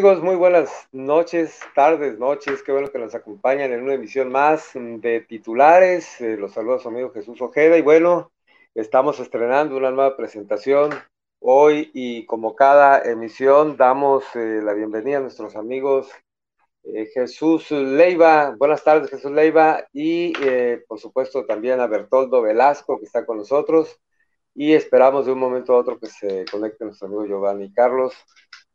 Hola, ¿qué tal amigos? Muy buenas noches, tardes, noches. Qué bueno que nos acompañan en una emisión más de titulares. Eh, los saludos su amigo Jesús Ojeda. Y bueno, estamos estrenando una nueva presentación hoy y como cada emisión damos eh, la bienvenida a nuestros amigos eh, Jesús Leiva. Buenas tardes, Jesús Leiva. Y por supuesto también a Bertoldo Velasco que está con nosotros. Y esperamos de un momento a otro que se conecte nuestro amigo Giovanni Carlos.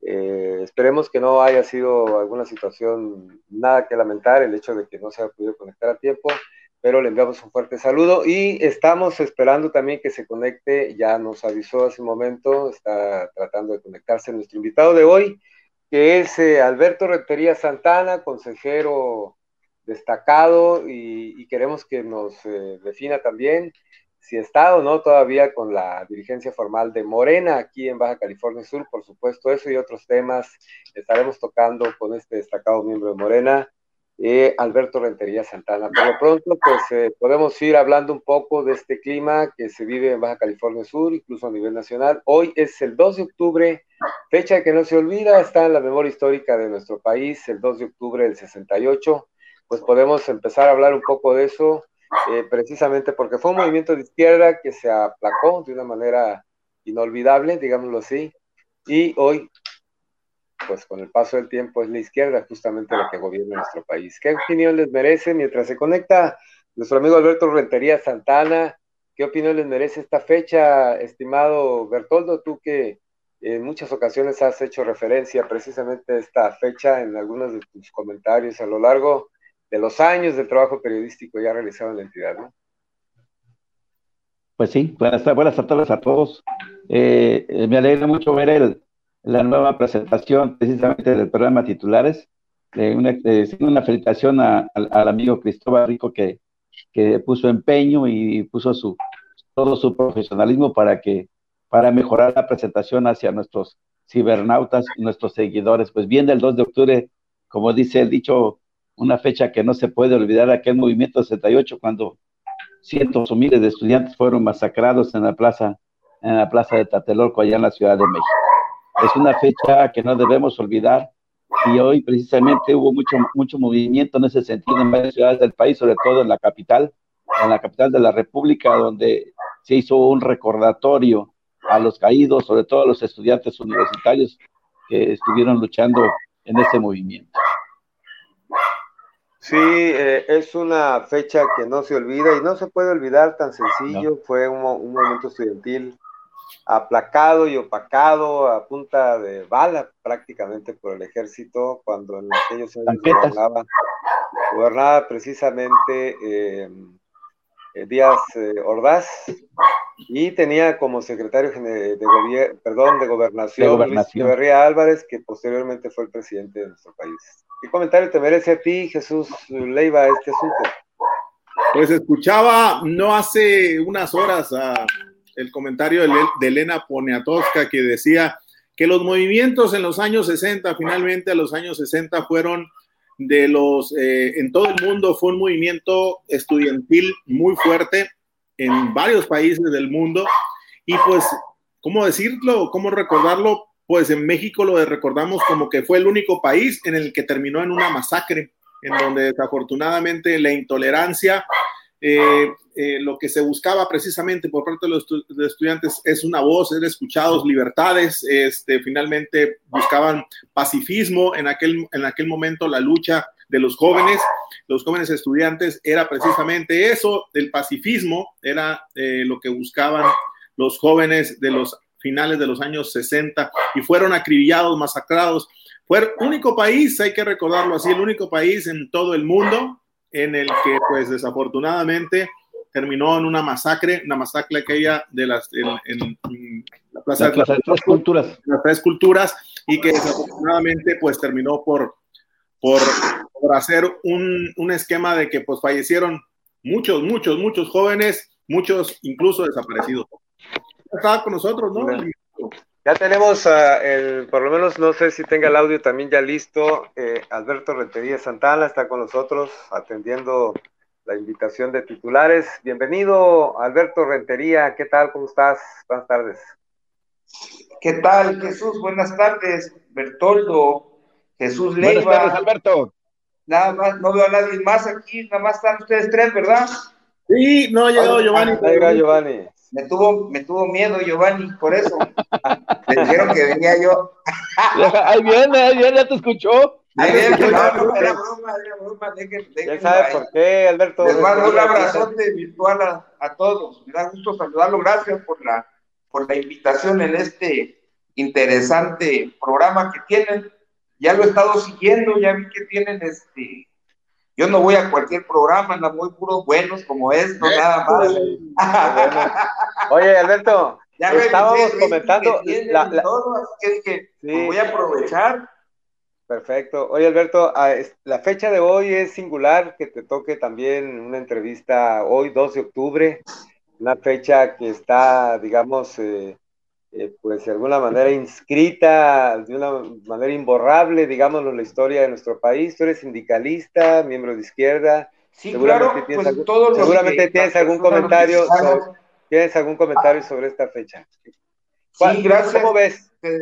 Eh, esperemos que no haya sido alguna situación nada que lamentar el hecho de que no se haya podido conectar a tiempo, pero le enviamos un fuerte saludo y estamos esperando también que se conecte, ya nos avisó hace un momento, está tratando de conectarse nuestro invitado de hoy, que es eh, Alberto Rentería Santana, consejero destacado y, queremos que nos eh, defina también si está o no todavía con la dirigencia formal de Morena aquí en Baja California Sur, por supuesto, eso y otros temas estaremos tocando con este destacado miembro de Morena, eh, Alberto Rentería Santana. Por lo pronto, pues eh, podemos ir hablando un poco de este clima que se vive en Baja California Sur, incluso a nivel nacional. Hoy es el 2 de octubre, fecha que no se olvida, está en la memoria histórica de nuestro país, el 2 de octubre del 68. Pues podemos empezar a hablar un poco de eso eh, precisamente porque fue un movimiento de izquierda que se aplacó de una manera inolvidable, digámoslo así, y hoy, pues con el paso del tiempo, es la izquierda justamente la que gobierna nuestro país. ¿Qué opinión les merece mientras se conecta nuestro amigo Alberto Rentería Santana? ¿Qué opinión les merece esta fecha, estimado Bertoldo? Tú que en muchas ocasiones has hecho referencia precisamente a esta fecha en algunos de tus comentarios a lo largo de los años del trabajo periodístico ya realizado en la entidad, ¿no? Pues sí, buenas, buenas tardes a todos. Eh, eh, me alegra mucho ver el, la nueva presentación precisamente del programa Titulares. una, una felicitación al amigo Cristóbal Rico que, que puso empeño y puso su, todo su profesionalismo para que para mejorar la presentación hacia nuestros cibernautas y nuestros seguidores. Pues bien, del 2 de octubre, como dice el dicho una fecha que no se puede olvidar, aquel movimiento 68, cuando cientos o miles de estudiantes fueron masacrados en la plaza, en la plaza de Tatelolco, allá en la Ciudad de México. Es una fecha que no debemos olvidar y hoy precisamente hubo mucho, mucho movimiento en ese sentido en varias ciudades del país, sobre todo en la capital, en la capital de la República, donde se hizo un recordatorio a los caídos, sobre todo a los estudiantes universitarios que estuvieron luchando en ese movimiento. Sí, eh, es una fecha que no se olvida y no se puede olvidar tan sencillo. Fue un, momento estudiantil aplacado y opacado a punta de bala prácticamente por el ejército cuando en aquellos años gobernaba, gobernaba precisamente eh, Díaz Ordaz y tenía como secretario de, de, perdón, de gobernación, de Luis Álvarez, que posteriormente fue el presidente de nuestro país. ¿Qué comentario te merece a ti, Jesús Leiva, este asunto? Pues escuchaba no hace unas horas el comentario de, Elena Poniatowska que decía que los movimientos en los años 60, finalmente a los años 60 fueron de los, eh, en todo el mundo fue un movimiento estudiantil muy fuerte en varios países del mundo y pues, ¿cómo decirlo? ¿Cómo recordarlo? pues en México lo recordamos como que fue el único país en el que terminó en una masacre, en donde desafortunadamente la intolerancia, eh, eh, lo que se buscaba precisamente por parte de los, estudiantes es una voz, ser escuchados, libertades, este, finalmente buscaban pacifismo, en aquel, en aquel momento la lucha de los jóvenes, los jóvenes estudiantes era precisamente eso, el pacifismo era eh, lo que buscaban los jóvenes de los finales de los años 60 y fueron acribillados, masacrados. Fue el único país, hay que recordarlo así, el único país en todo el mundo en el que pues desafortunadamente terminó en una masacre, una masacre aquella de las en, la plaza, de, las tres culturas, las tres culturas y que desafortunadamente pues terminó por por, por hacer un, un esquema de que pues fallecieron muchos, muchos, muchos jóvenes, muchos incluso desaparecidos estaba con nosotros, ¿no? Ya tenemos, el, por lo menos no sé si tenga el audio también ya listo. Eh, Alberto Rentería Santana está con nosotros atendiendo la invitación de titulares. Bienvenido, Alberto Rentería. ¿Qué tal? ¿Cómo estás? Buenas tardes. ¿Qué tal, Jesús? Buenas tardes, Bertoldo, Jesús Leiva. Buenas tardes, Alberto. Nada más, no veo a nadie más aquí, nada más están ustedes tres, ¿verdad? Sí, no ha llegado Giovanni. Ahí Giovanni. Me tuvo, me tuvo miedo Giovanni, por eso. Me dijeron que venía yo. ahí viene, ahí viene, ya te escuchó. Era broma, era broma. Dejen, ya sabes por qué, Alberto. Les mando un abrazote virtual a, a, todos. Me da gusto saludarlo. Gracias por la, por la invitación en este interesante programa que tienen. Ya lo he estado siguiendo, ya vi que tienen este yo no voy a cualquier programa, no muy puros buenos como esto, nada más. Oye, Alberto, ya estábamos comentando. La, Todo, así que dije, pues voy a aprovechar. Perfecto. Oye, Alberto, ah, la fecha de hoy es singular, que te toque también una entrevista hoy, 2 de octubre, una fecha que está, digamos, eh, eh, pues de alguna manera inscrita, de una manera imborrable, digámoslo, en la historia de nuestro país. Tú eres sindicalista, miembro de izquierda. Sí, seguramente claro, tienes, pues, algún, seguramente tienes algún comentario, sobre, tienes algún comentario sobre esta fecha. Sí, gracias. ¿Cómo ves? Eh,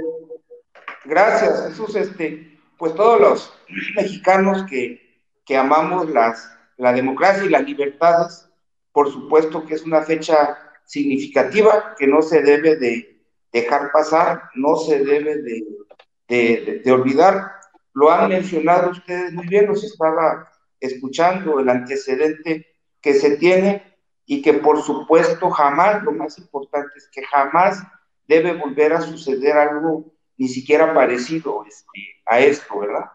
gracias, Jesús. Este, pues todos los mexicanos que, que amamos las, la democracia y las libertades, por supuesto que es una fecha significativa que no se debe de dejar pasar, no se debe de, olvidar. Lo han mencionado ustedes muy bien, los estaba escuchando, el antecedente que se tiene y que por supuesto jamás, lo más importante es que jamás debe volver a suceder algo ni siquiera parecido este, a esto, ¿verdad?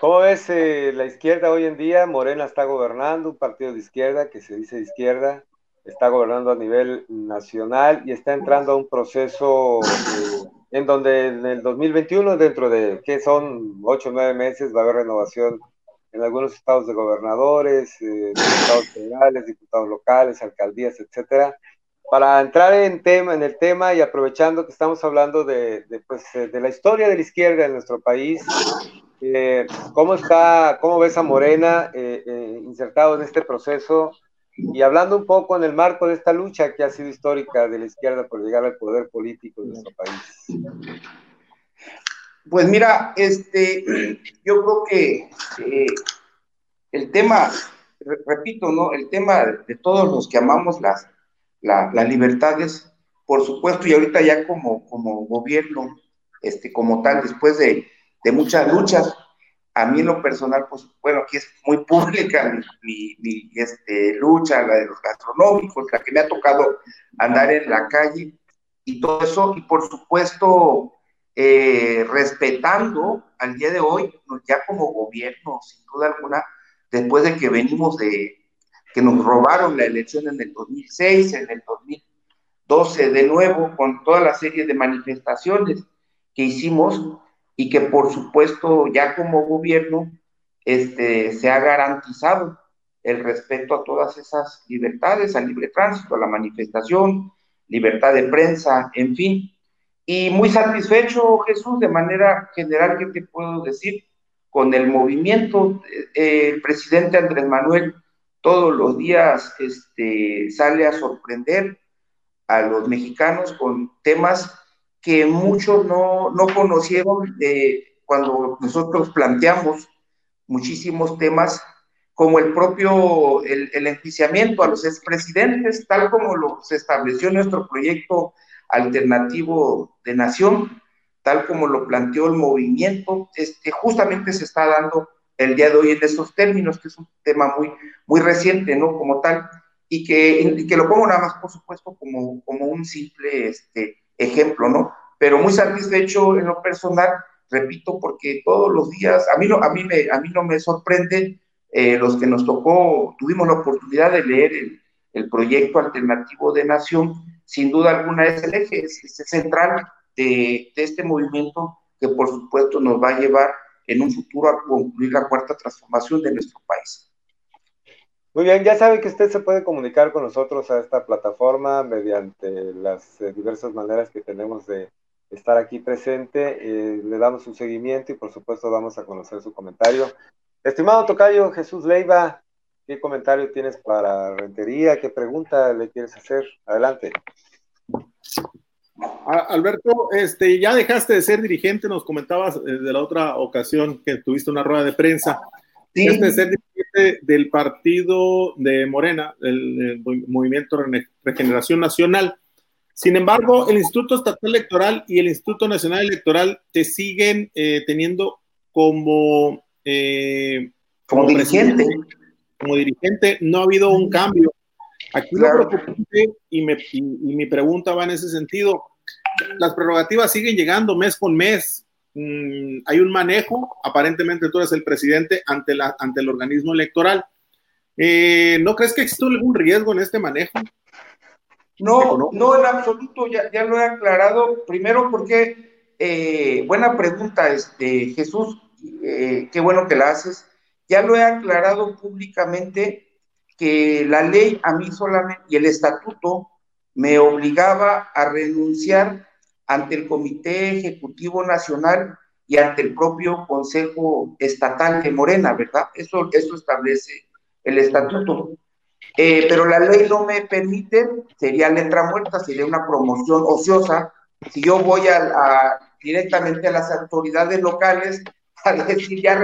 ¿Cómo ves eh, la izquierda hoy en día? Morena está gobernando, un partido de izquierda que se dice izquierda, está gobernando a nivel nacional y está entrando a un proceso eh, en donde en el 2021, dentro de que son ocho o nueve meses, va a haber renovación en algunos estados de gobernadores, eh, diputados federales, diputados locales, alcaldías, etcétera. Para entrar en tema, en el tema y aprovechando que estamos hablando de, pues, eh, de la historia de la izquierda en nuestro país, ¿cómo está, cómo ves a Morena insertado en este proceso? Y hablando un poco en el marco de esta lucha que ha sido histórica de la izquierda por llegar al poder político de nuestro país. Pues mira, este, yo creo que eh, el tema, repito, ¿no? El tema de todos los que amamos las, las libertades, por supuesto, y ahorita ya como, como gobierno, este, como tal, después de, de muchas luchas, a mí en lo personal, pues bueno, aquí es muy pública mi, este, lucha, la de los gastronómicos, la que me ha tocado andar en la calle y todo eso, y por supuesto, eh, respetando al día de hoy, ya como gobierno, sin duda alguna, después de que venimos de que nos robaron la elección en el 2006, en el 2012 de nuevo, con toda la serie de manifestaciones que hicimos, y que por supuesto ya como gobierno este, se ha garantizado el respeto a todas esas libertades, al libre tránsito, a la manifestación, libertad de prensa, en fin. Y muy satisfecho, Jesús, de manera general, ¿qué te puedo decir? Con el movimiento, eh, el presidente Andrés Manuel todos los días este, sale a sorprender a los mexicanos con temas que muchos no, no conocieron cuando nosotros planteamos muchísimos temas, como el propio, el, enjuiciamiento a los expresidentes, tal como lo se estableció nuestro proyecto alternativo de nación, tal como lo planteó el movimiento, este, justamente se está dando el día de hoy en esos términos, que es un tema muy, muy reciente, ¿no? Como tal, y que, que lo pongo nada más, por supuesto, como, como un simple este, ejemplo, ¿no? Pero muy satisfecho en lo personal, repito, porque todos los días, a mí no, a mí me, a mí no me sorprende eh, los que nos tocó, tuvimos la oportunidad de leer el, proyecto alternativo de nación, sin duda alguna es el eje es, central de, de este movimiento que por supuesto nos va a llevar en un futuro a concluir la cuarta transformación de nuestro país. Muy bien, ya sabe que usted se puede comunicar con nosotros a esta plataforma mediante las eh, diversas maneras que tenemos de estar aquí presente. Eh, le damos un seguimiento y por supuesto vamos a conocer su comentario. Estimado Tocayo Jesús Leiva, ¿qué comentario tienes para Rentería? ¿Qué pregunta le quieres hacer? Adelante. Alberto, este, ya dejaste de ser dirigente, nos comentabas eh, de la otra ocasión que tuviste una rueda de prensa. Sí. Dejaste de ser dirigente del partido de Morena, el, Movimiento Regeneración Nacional. Sin embargo, el Instituto Estatal Electoral y el Instituto Nacional Electoral te siguen eh, teniendo como, eh, como, dirigente. Como dirigente, no ha habido un cambio. Aquí lo preocupante y, y, mi pregunta va en ese sentido. Las prerrogativas siguen llegando mes con mes. Mm, hay un manejo, aparentemente tú eres el presidente ante, la, ante el organismo electoral. Eh, ¿No crees que existe algún riesgo en este manejo? No, no, en absoluto, ya, ya lo he aclarado. Primero porque, eh, buena pregunta, este, Jesús, eh, qué bueno que la haces. Ya lo he aclarado públicamente que la ley a mí solamente y el estatuto me obligaba a renunciar ante el Comité Ejecutivo Nacional y ante el propio Consejo Estatal de Morena, ¿verdad? Eso, eso establece el estatuto. Eh, pero la ley no me permite, sería letra muerta, sería una promoción ociosa. Si yo voy directamente a las autoridades locales a decir, ya,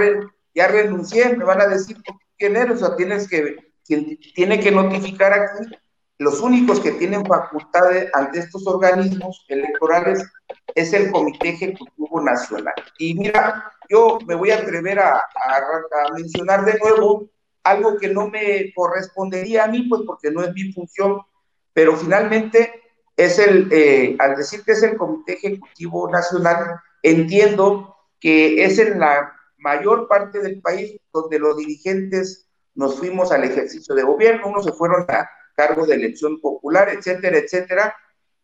ya renuncié, me van a decir quién eres, o sea, tienes que, quien tiene que notificar aquí, los únicos que tienen facultades ante estos organismos electorales es el Comité Ejecutivo Nacional. Y mira, yo me voy a atrever a, mencionar de nuevo algo que no me correspondería a mí, pues porque no es mi función, pero finalmente es el, eh, al decir que es el Comité Ejecutivo Nacional, entiendo que es en la mayor parte del país donde los dirigentes nos fuimos al ejercicio de gobierno, unos se fueron a cargo de elección popular, etcétera, etcétera,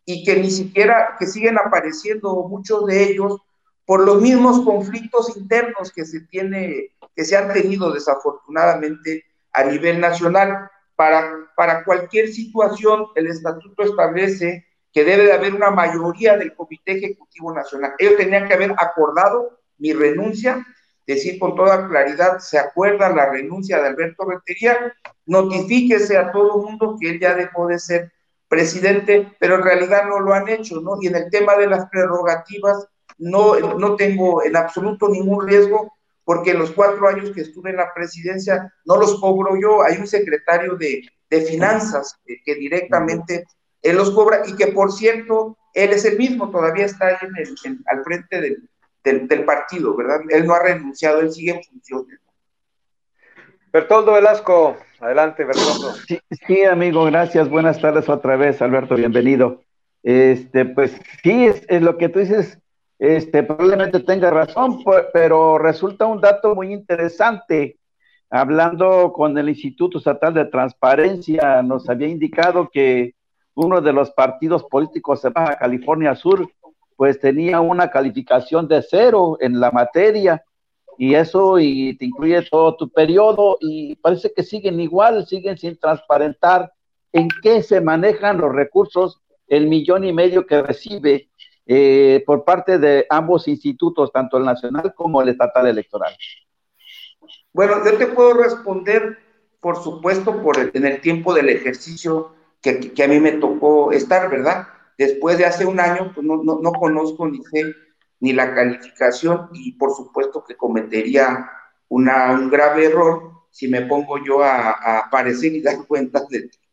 y que ni siquiera, que siguen apareciendo muchos de ellos por los mismos conflictos internos que se tiene que se han tenido desafortunadamente a nivel nacional. Para, para cualquier situación, el estatuto establece que debe de haber una mayoría del Comité Ejecutivo Nacional. Ellos tenían que haber acordado mi renuncia, decir con toda claridad, se acuerda la renuncia de Alberto Rentería, notifíquese a todo el mundo que él ya dejó de ser presidente, pero en realidad no lo han hecho, ¿no? Y en el tema de las prerrogativas, no, no tengo en absoluto ningún riesgo porque los cuatro años que estuve en la presidencia no los cobro yo, hay un secretario de, finanzas que, directamente él los cobra y que por cierto, él es el mismo, todavía está ahí en al frente del, del, partido, ¿verdad? Él no ha renunciado, él sigue en funciones. Bertoldo Velasco, adelante, Bertoldo. Sí, amigo, gracias. Buenas tardes otra vez, Alberto, bienvenido. Este, pues sí, es lo que tú dices, este, probablemente tenga razón, pero resulta un dato muy interesante. Hablando con el Instituto Estatal de Transparencia, nos había indicado que uno de los partidos políticos de Baja California Sur, pues tenía una calificación de cero en la materia, y eso y te incluye todo tu periodo, y parece que siguen igual, siguen sin transparentar en qué se manejan los recursos, el millón y medio que recibe eh, por parte de ambos institutos, tanto el nacional como el estatal electoral? Bueno, yo te puedo responder, por supuesto, por en el tiempo del ejercicio que, a mí me tocó estar, ¿verdad? Después de hace un año, pues no, no, no conozco ni sé ni la calificación y por supuesto que cometería una, un grave error si me pongo yo a, a aparecer y dar cuenta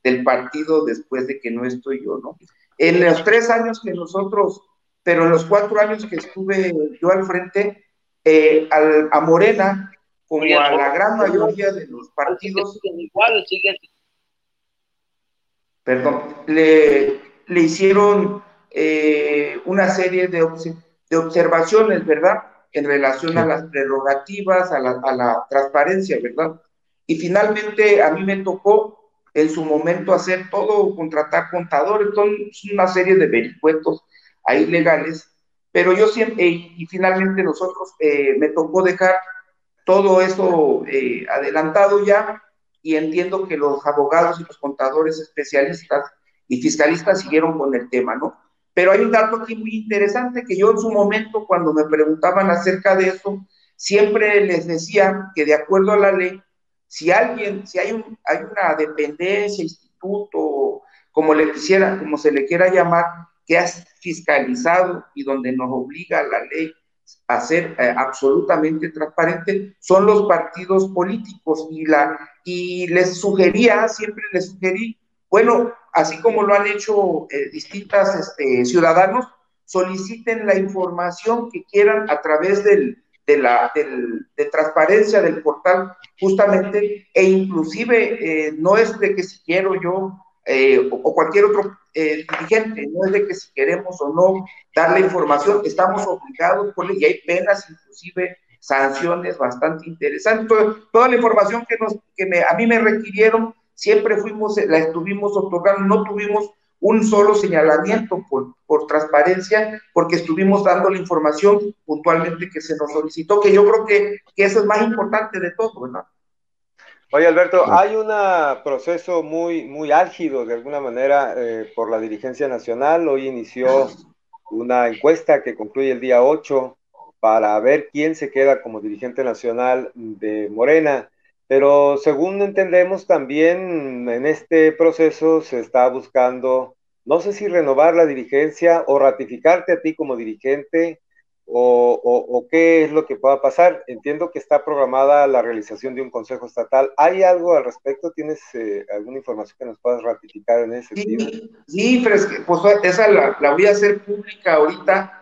del partido después de que no estoy yo, ¿no? En los tres años que nosotros pero en los cuatro años que estuve yo al frente, eh, a Morena, como a la gran mayoría de los partidos, igual, perdón, le, le hicieron eh, una serie de, de, observaciones, ¿verdad? En relación a las prerrogativas, a la, a la transparencia, ¿verdad? Y finalmente a mí me tocó en su momento hacer todo, contratar contadores, son una serie de vericuetos ahí legales, pero yo siempre, y finalmente nosotros eh, me tocó dejar todo eso eh, adelantado ya y entiendo que los abogados y los contadores especialistas y fiscalistas siguieron con el tema, ¿no? Pero hay un dato aquí muy interesante que yo en su momento, cuando me preguntaban acerca de eso, siempre les decía que de acuerdo a la ley, si alguien, si hay, un, hay una dependencia, instituto, como le quisiera, como se le quiera llamar, que ha fiscalizado y donde nos obliga la ley a ser eh, absolutamente transparente son los partidos políticos. Y la y les sugería siempre les sugerí bueno así como lo han hecho eh, distintas este, ciudadanos soliciten la información que quieran a través del, de la de transparencia del portal justamente e inclusive eh, no es de que si quiero yo o cualquier otro eh, dirigente, no es de que si queremos o no dar la información, estamos obligados por y hay penas, inclusive sanciones bastante interesantes. Toda, la información que, nos, que me, a mí me requirieron, siempre fuimos, la estuvimos otorgando, no tuvimos un solo señalamiento por, por transparencia, porque estuvimos dando la información puntualmente que se nos solicitó, que yo creo que, que eso es más importante de todo, ¿verdad? Oye, Alberto, hay un proceso muy, muy álgido de alguna manera eh, por la dirigencia nacional. Hoy inició una encuesta que concluye el día 8 para ver quién se queda como dirigente nacional de Morena. Pero según entendemos también en este proceso se está buscando, no sé si renovar la dirigencia o ratificarte a ti como dirigente o, qué es lo que pueda pasar. Entiendo que está programada la realización de un consejo estatal. ¿Hay algo al respecto? ¿Tienes eh, alguna información que nos puedas ratificar en ese sentido? Sí, que pues, esa la, voy a hacer pública ahorita.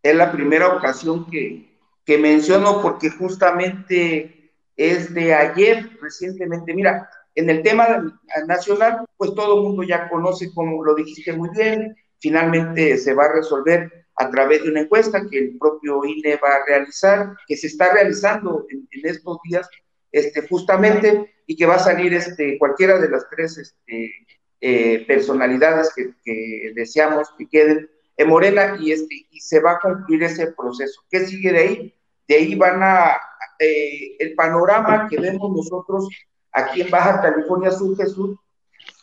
Es la primera ocasión que, que menciono porque justamente es de ayer, recientemente. Mira, en el tema nacional, pues todo mundo ya conoce, como lo dijiste muy bien, finalmente se va a resolver a través de una encuesta que el propio INE va a realizar, que se está realizando en, estos días, este, justamente, y que va a salir este, cualquiera de las tres este, eh, personalidades que, deseamos que queden en Morena y, este, y se va a concluir ese proceso. ¿Qué sigue de ahí? De ahí van a, eh, el panorama que vemos nosotros aquí en Baja California Sur Jesús,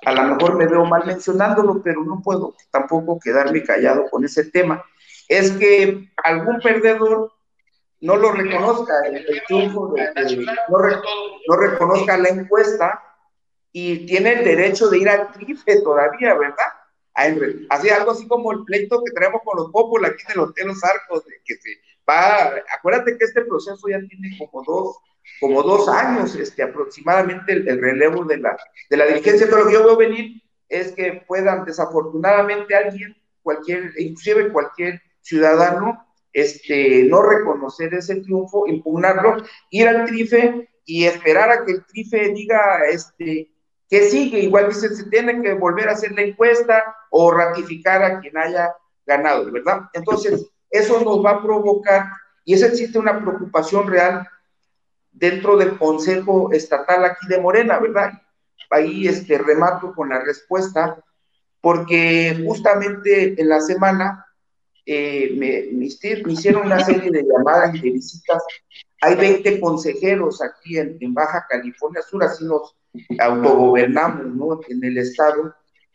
a lo mejor me veo mal mencionándolo, pero no puedo tampoco quedarme callado con ese tema es que algún perdedor no lo reconozca, el, triunfo, no, reconozca la encuesta y tiene el derecho de ir al trife todavía, ¿verdad? Así algo así como el pleito que tenemos con los popos aquí en el Hotel Los Arcos, de que se va, acuérdate que este proceso ya tiene como dos, como dos años este, aproximadamente el, relevo de la, de la dirigencia, pero lo que yo veo venir es que puedan desafortunadamente alguien, cualquier, inclusive cualquier ciudadano este, no reconocer ese triunfo, impugnarlo, ir al trife y esperar a que el trife diga este, que sigue. Igual dice, se tiene que volver a hacer la encuesta o ratificar a quien haya ganado, ¿verdad? Entonces, eso nos va a provocar, y eso existe una preocupación real dentro del Consejo Estatal aquí de Morena, ¿verdad? Ahí este, remato con la respuesta, porque justamente en la semana eh, me, hicieron una serie de llamadas y de visitas. Hay 20 consejeros aquí en, Baja California Sur, así nos autogobernamos ¿no? en el estado,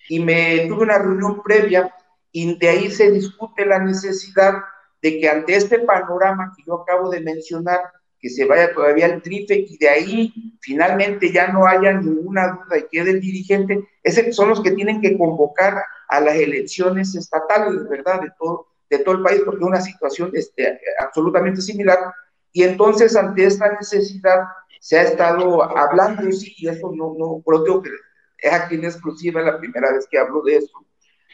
y me tuve una reunión previa y de ahí se discute la necesidad de que ante este panorama que yo acabo de mencionar, que se vaya todavía el trife y de ahí finalmente ya no haya ninguna duda y quede el dirigente, ese son los que tienen que convocar a las elecciones estatales, ¿verdad? De todo, de todo el país porque es una situación este, absolutamente similar. Y entonces, ante esta necesidad, se ha estado hablando, sí, y eso no, no, pero que es aquí en exclusiva la primera vez que hablo de eso,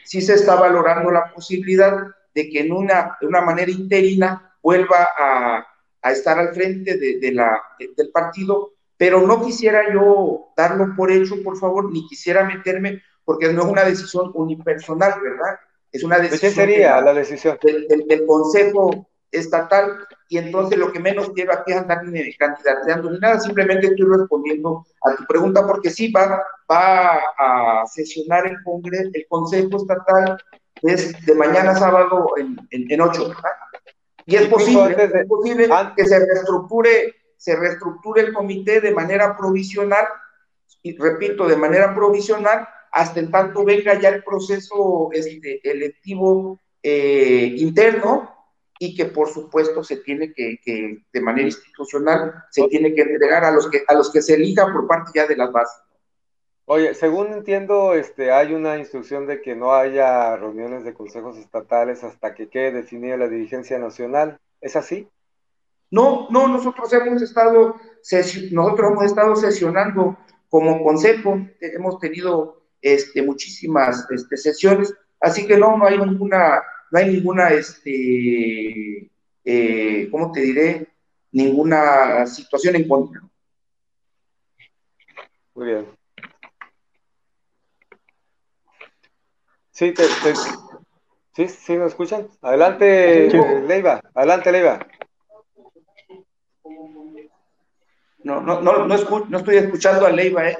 sí se está valorando la posibilidad de que en una, de una manera interina vuelva a, a estar al frente de, de la, del partido, pero no quisiera yo darlo por hecho, por favor, ni quisiera meterme, porque no es una decisión unipersonal, ¿verdad? Es una decisión. ¿De sería la decisión? Del, Consejo Estatal, y entonces lo que menos quiero aquí es andar ni candidateando ni nada, simplemente estoy respondiendo a tu pregunta, porque sí va, va a sesionar el, Congreso, el Consejo Estatal es de mañana sábado en, en, ocho, ¿verdad? Y es posible, es posible que se reestructure, se reestructure el comité de manera provisional, y repito, de manera provisional, hasta en tanto venga ya el proceso este, electivo eh, interno y que por supuesto se tiene que, de manera institucional, se tiene que entregar a los que, a los que se elija por parte ya de las bases. Oye, según entiendo, este, hay una instrucción de que no haya reuniones de consejos estatales hasta que quede definida la dirigencia nacional. ¿Es así? No, no, nosotros hemos estado, nosotros hemos estado sesionando como consejo, hemos tenido este, muchísimas este, sesiones, así que no, no hay ninguna, no hay ninguna, este, eh, ¿cómo te diré? Ninguna situación en contra. Muy bien. Sí, te, sí, sí, ¿me escuchan? Adelante, Leiva, adelante, Leiva. No, no, no, no, no estoy escuchando a Leiva, ¿eh?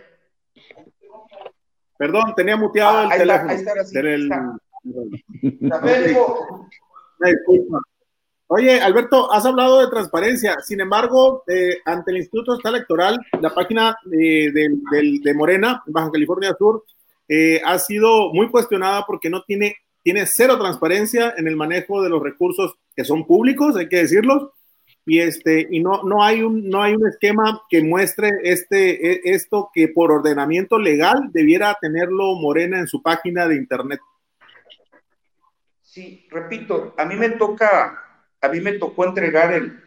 Perdón, tenía muteado el teléfono. Oye, Alberto, has hablado de transparencia. Sin embargo, eh, ante el Instituto Estatal Electoral, la página eh, de, Morena, Baja California Sur, eh, ha sido muy cuestionada porque no tiene, tiene cero transparencia en el manejo de los recursos que son públicos, hay que decirlos, y este y no no hay un no hay un esquema que muestre este e, esto que por ordenamiento legal debiera tenerlo Morena en su página de internet. Sí, repito, a mí me toca a mí me tocó entregar el,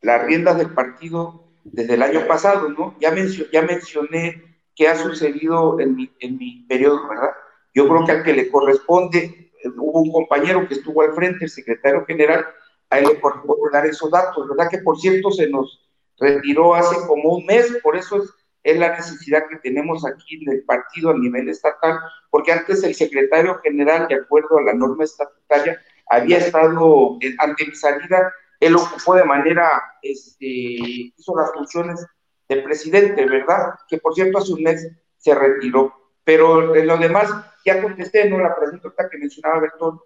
las riendas del partido desde el año pasado, ¿no? Ya, ya mencioné qué ha sucedido en mi, en mi periodo, ¿verdad? Yo creo que al que le corresponde, hubo un compañero que estuvo al frente, el secretario general, a él le corresponde dar esos datos, ¿verdad? Que por cierto se nos retiró hace como un mes, por eso es, es la necesidad que tenemos aquí en el partido a nivel estatal, porque antes el secretario general, de acuerdo a la norma estatutaria, había estado ante mi salida, él ocupó de manera, este, hizo las funciones de presidente, ¿verdad? Que por cierto hace un mes se retiró. Pero en lo demás, ya contesté, ¿no? La pregunta que mencionaba Bertón.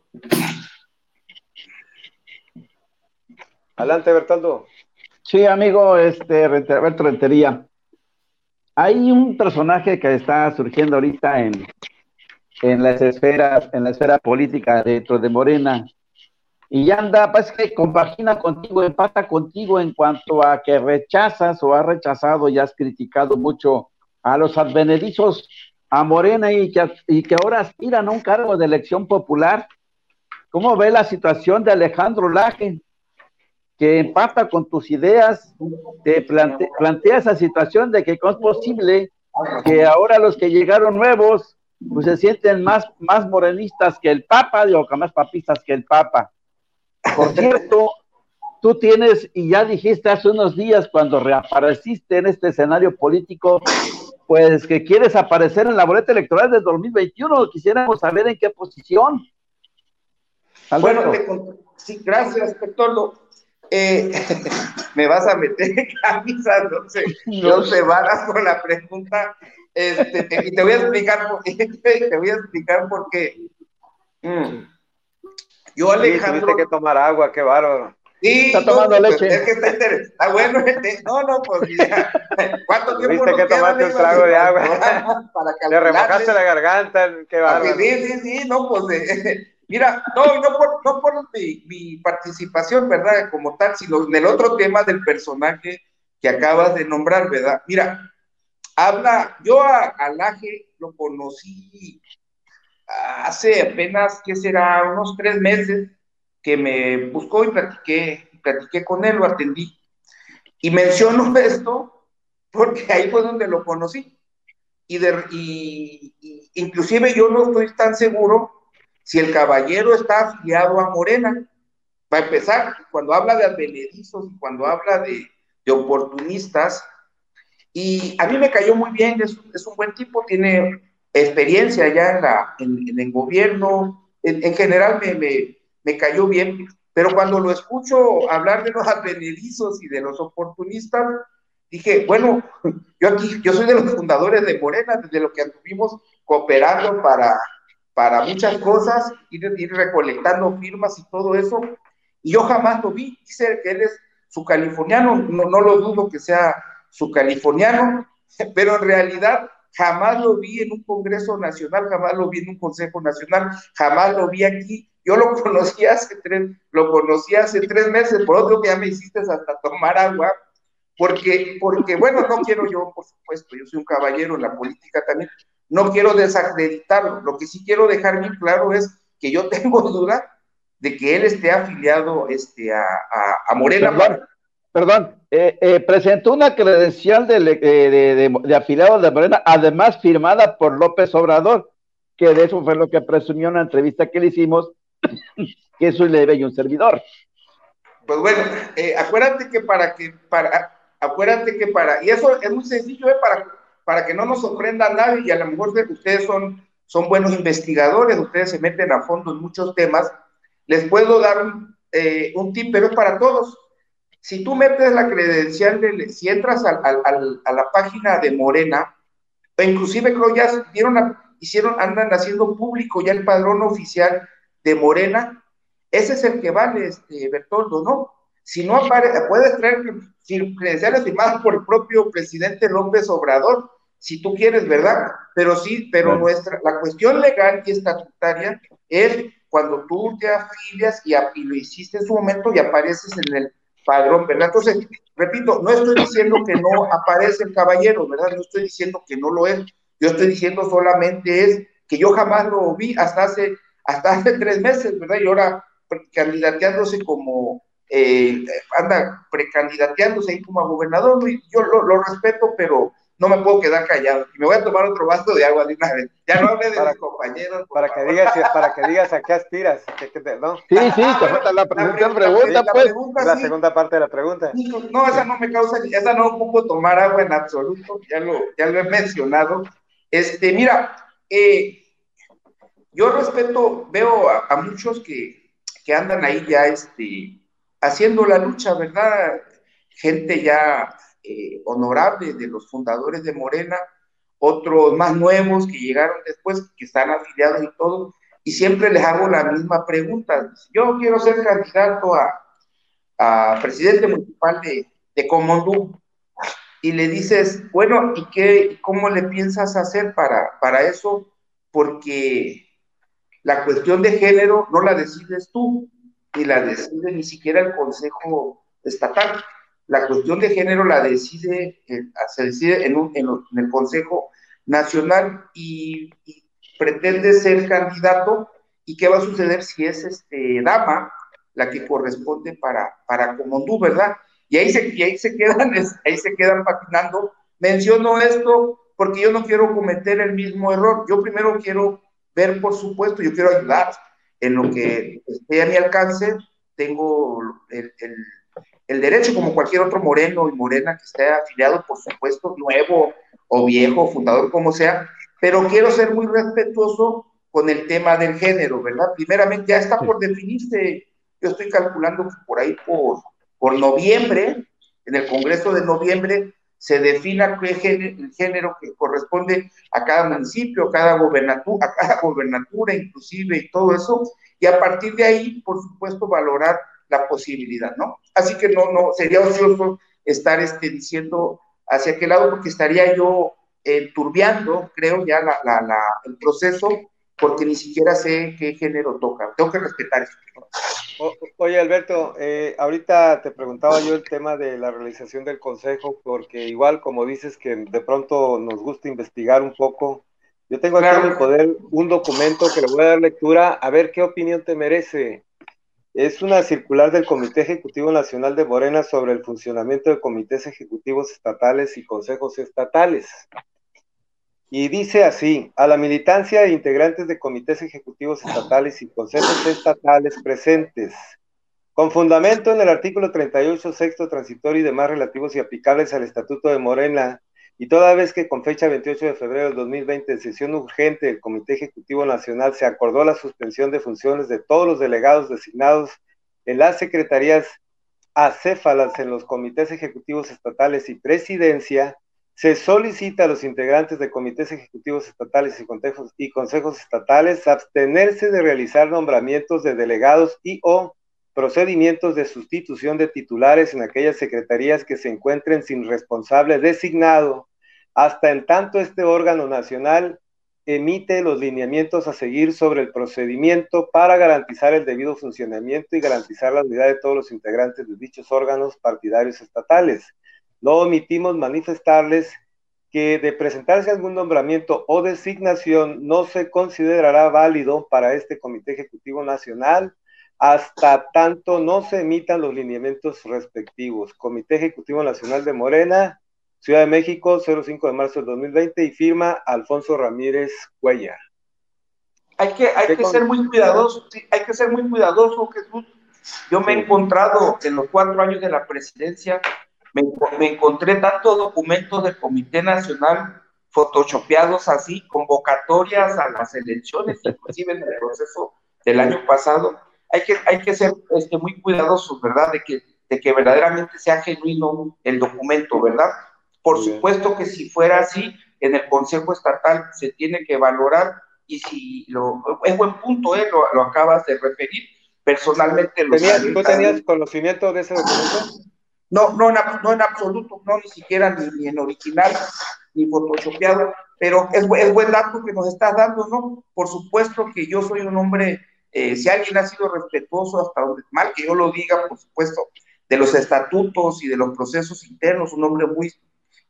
Adelante, Bertaldo. Sí, amigo, este, Roberto Rentería. Hay un personaje que está surgiendo ahorita en, en las esferas, en la esfera política dentro de Morena. Y ya anda, pues que compagina contigo, empata contigo en cuanto a que rechazas o has rechazado y has criticado mucho a los advenedizos a Morena y que, y que ahora aspiran a un cargo de elección popular. ¿Cómo ve la situación de Alejandro Laje? Que empata con tus ideas, te plantea esa situación de que es posible que ahora los que llegaron nuevos pues se sienten más, más morenistas que el Papa, digo, que más papistas que el Papa. Por cierto, tú tienes, y ya dijiste hace unos días cuando reapareciste en este escenario político, pues que quieres aparecer en la boleta electoral del 2021. Quisiéramos saber en qué posición. Bueno, sí, gracias, Petolo. Eh, me vas a meter camisa, no sé, no se varas con la pregunta. Este, y te voy a explicar por qué. Te voy a explicar por qué. Mm. Yo, Alejandro. Sí, que tomar agua, qué bárbaro. Sí, está tomando pues, leche. Es que está, está bueno. Este, no, no, pues ya. ¿Cuánto tiempo Tuviste que tomarte un trago de agua. Para Te remojaste la garganta, qué bárbaro. Sí, sí, sí, no, pues. Eh, Mira, no, no por, no por mi, participación, ¿verdad? Como tal, sino en el otro tema del personaje que acabas de nombrar, ¿verdad? Mira, habla, yo a, Alaje lo conocí hace apenas, ¿qué será? Unos tres meses que me buscó y platiqué, platiqué con él, lo atendí. Y menciono esto porque ahí fue donde lo conocí. Y, y inclusive yo no estoy tan seguro si el caballero está afiliado a Morena. Para empezar, cuando habla de advenedizos y cuando habla de, oportunistas, y a mí me cayó muy bien, es, un buen tipo, tiene experiencia ya en, la, en, el gobierno, en, general me, me, cayó bien, pero cuando lo escucho hablar de los advenedizos y de los oportunistas, dije, bueno, yo aquí, yo soy de los fundadores de Morena, desde lo que estuvimos cooperando para para muchas cosas, ir, ir recolectando firmas y todo eso. Y yo jamás lo vi. Dice que él es su californiano, no, no lo dudo que sea su californiano, pero en realidad jamás lo vi en un Congreso Nacional, jamás lo vi en un Consejo Nacional, jamás lo vi aquí. Yo lo conocí hace tres, lo conocí hace tres meses, por otro que ya me hiciste hasta tomar agua, porque, porque, bueno, no quiero yo, por supuesto, yo soy un caballero en la política también, no quiero desacreditarlo, lo que sí quiero dejar bien claro es que yo tengo duda de que él esté afiliado este, a, a, Morena. Perdón, perdón eh, eh, presentó una credencial de, de, de, afiliado de Morena, además firmada por López Obrador, que de eso fue lo que presumió en la entrevista que le hicimos, que eso le debe un servidor. Pues bueno, eh, acuérdate que para que, para, acuérdate que para, y eso es muy sencillo, ¿eh? para, para que no nos sorprenda a nadie, y a lo mejor ustedes son, son buenos investigadores, ustedes se meten a fondo en muchos temas, les puedo dar un, eh, tip, pero es para todos. Si tú metes la credencial, de, si entras a, a la página de Morena, o inclusive creo ya dieron, hicieron, andan haciendo público ya el padrón oficial de Morena, ese es el que vale, este, Bertoldo, ¿no? Si no aparece, puedes traer credenciales firmadas por el propio presidente López Obrador, si tú quieres, ¿verdad? Pero sí, pero nuestra, la cuestión legal y estatutaria es cuando tú te afilias y, y, lo hiciste en su momento y apareces en el padrón, ¿verdad? Entonces, repito, no estoy diciendo que no aparece el caballero, ¿verdad? No estoy diciendo que no lo es, yo estoy diciendo solamente es que yo jamás lo vi hasta hace, hasta hace tres meses, ¿verdad? Y ahora candidateándose como, eh, anda precandidateándose ahí como a gobernador, yo lo, respeto, pero no me puedo quedar callado. Y me voy a tomar otro vaso de agua de una vez. Ya no hablé de para, mis compañeros. Para que, digas, para que digas a qué aspiras. ¿no? Sí, sí, te falta la, pregunta, pues. La, segunda parte de la pregunta. No, esa no me causa, esa no puedo tomar agua en absoluto, ya lo, ya lo he mencionado. Este, mira, eh, yo respeto, veo a muchos que, que andan ahí ya este, haciendo la lucha, ¿verdad? Gente ya eh, honorable de los fundadores de Morena, otros más nuevos que llegaron después, que están afiliados y todo, y siempre les hago la misma pregunta. Yo quiero ser candidato a, presidente municipal de, de Comondú, y le dices, bueno, ¿y qué, cómo le piensas hacer para, para eso? Porque la cuestión de género no la decides tú, ni la decide ni siquiera el Consejo Estatal. La cuestión de género la decide, eh, se decide en, el Consejo Nacional y, pretende ser candidato. ¿Y qué va a suceder si es este, dama la que corresponde para, para Comondú, verdad? Y ahí se, ahí se quedan, ahí se quedan patinando. Menciono esto porque yo no quiero cometer el mismo error. Yo primero quiero ver, por supuesto, yo quiero ayudar en lo que esté a mi alcance, tengo el, derecho, como cualquier otro moreno y morena que esté afiliado, por supuesto, nuevo o viejo, fundador, como sea, pero quiero ser muy respetuoso con el tema del género, ¿verdad? Primeramente, ya está por definirse, yo estoy calculando que por ahí, por, por noviembre, en el Congreso de noviembre, se defina el género que corresponde a cada municipio, a cada gobernatura, a cada gobernatura inclusive y todo eso, y a partir de ahí, por supuesto, valorar la posibilidad, ¿no? Así que no, no, sería ocioso estar este, diciendo hacia qué lado, porque estaría yo eh, turbiando, creo, ya la, la, el proceso, porque ni siquiera sé qué género toca. Tengo que respetar eso oye, Alberto, eh, ahorita te preguntaba yo el tema de la realización del consejo, porque igual como dices que de pronto nos gusta investigar un poco, yo tengo aquí en mi poder un documento que le voy a dar lectura a ver qué opinión te merece. Es una circular del Comité Ejecutivo Nacional de Morena sobre el funcionamiento de comités ejecutivos estatales y consejos estatales. Y dice así, a la militancia e integrantes de comités ejecutivos estatales y consejos estatales presentes, con fundamento en el artículo 38, sexto transitorio y demás relativos y aplicables al Estatuto de Morena, y toda vez que con fecha 28 de febrero del 2020 en sesión urgente del Comité Ejecutivo Nacional se acordó la suspensión de funciones de todos los delegados designados en las secretarías acéfalas en los comités ejecutivos estatales y presidencia, se solicita a los integrantes de comités ejecutivos estatales y consejos, y consejos estatales abstenerse de realizar nombramientos de delegados y o procedimientos de sustitución de titulares en aquellas secretarías que se encuentren sin responsable designado, hasta en tanto este órgano nacional emite los lineamientos a seguir sobre el procedimiento para garantizar el debido funcionamiento y garantizar la unidad de todos los integrantes de dichos órganos partidarios estatales no omitimos manifestarles que de presentarse algún nombramiento o designación no se considerará válido para este Comité Ejecutivo Nacional hasta tanto no se emitan los lineamientos respectivos. Comité Ejecutivo Nacional de Morena, Ciudad de México, 05 de marzo del 2020 y firma Alfonso Ramírez Cuellar. Hay que, hay que ser muy cuidadoso, hay que ser muy cuidadoso, Jesús. Yo me he encontrado en los cuatro años de la presidencia me, encontré tantos documentos del Comité Nacional photoshopeados así, convocatorias a las elecciones, inclusive en el proceso del año pasado. Hay que, hay que ser este, muy cuidadosos, ¿verdad? De que, de que verdaderamente sea genuino el documento, ¿verdad? Por supuesto que si fuera así, en el Consejo Estatal se tiene que valorar y si lo, es buen punto, ¿eh? lo, lo acabas de referir, personalmente lo ¿Tú tenías conocimiento de ese documento? No, no, en, no en absoluto, no ni siquiera ni, en original, ni photoshopeado, pero es, es, buen dato que nos estás dando, ¿no? Por supuesto que yo soy un hombre, eh, si alguien ha sido respetuoso hasta donde, mal que yo lo diga, por supuesto, de los estatutos y de los procesos internos, un hombre muy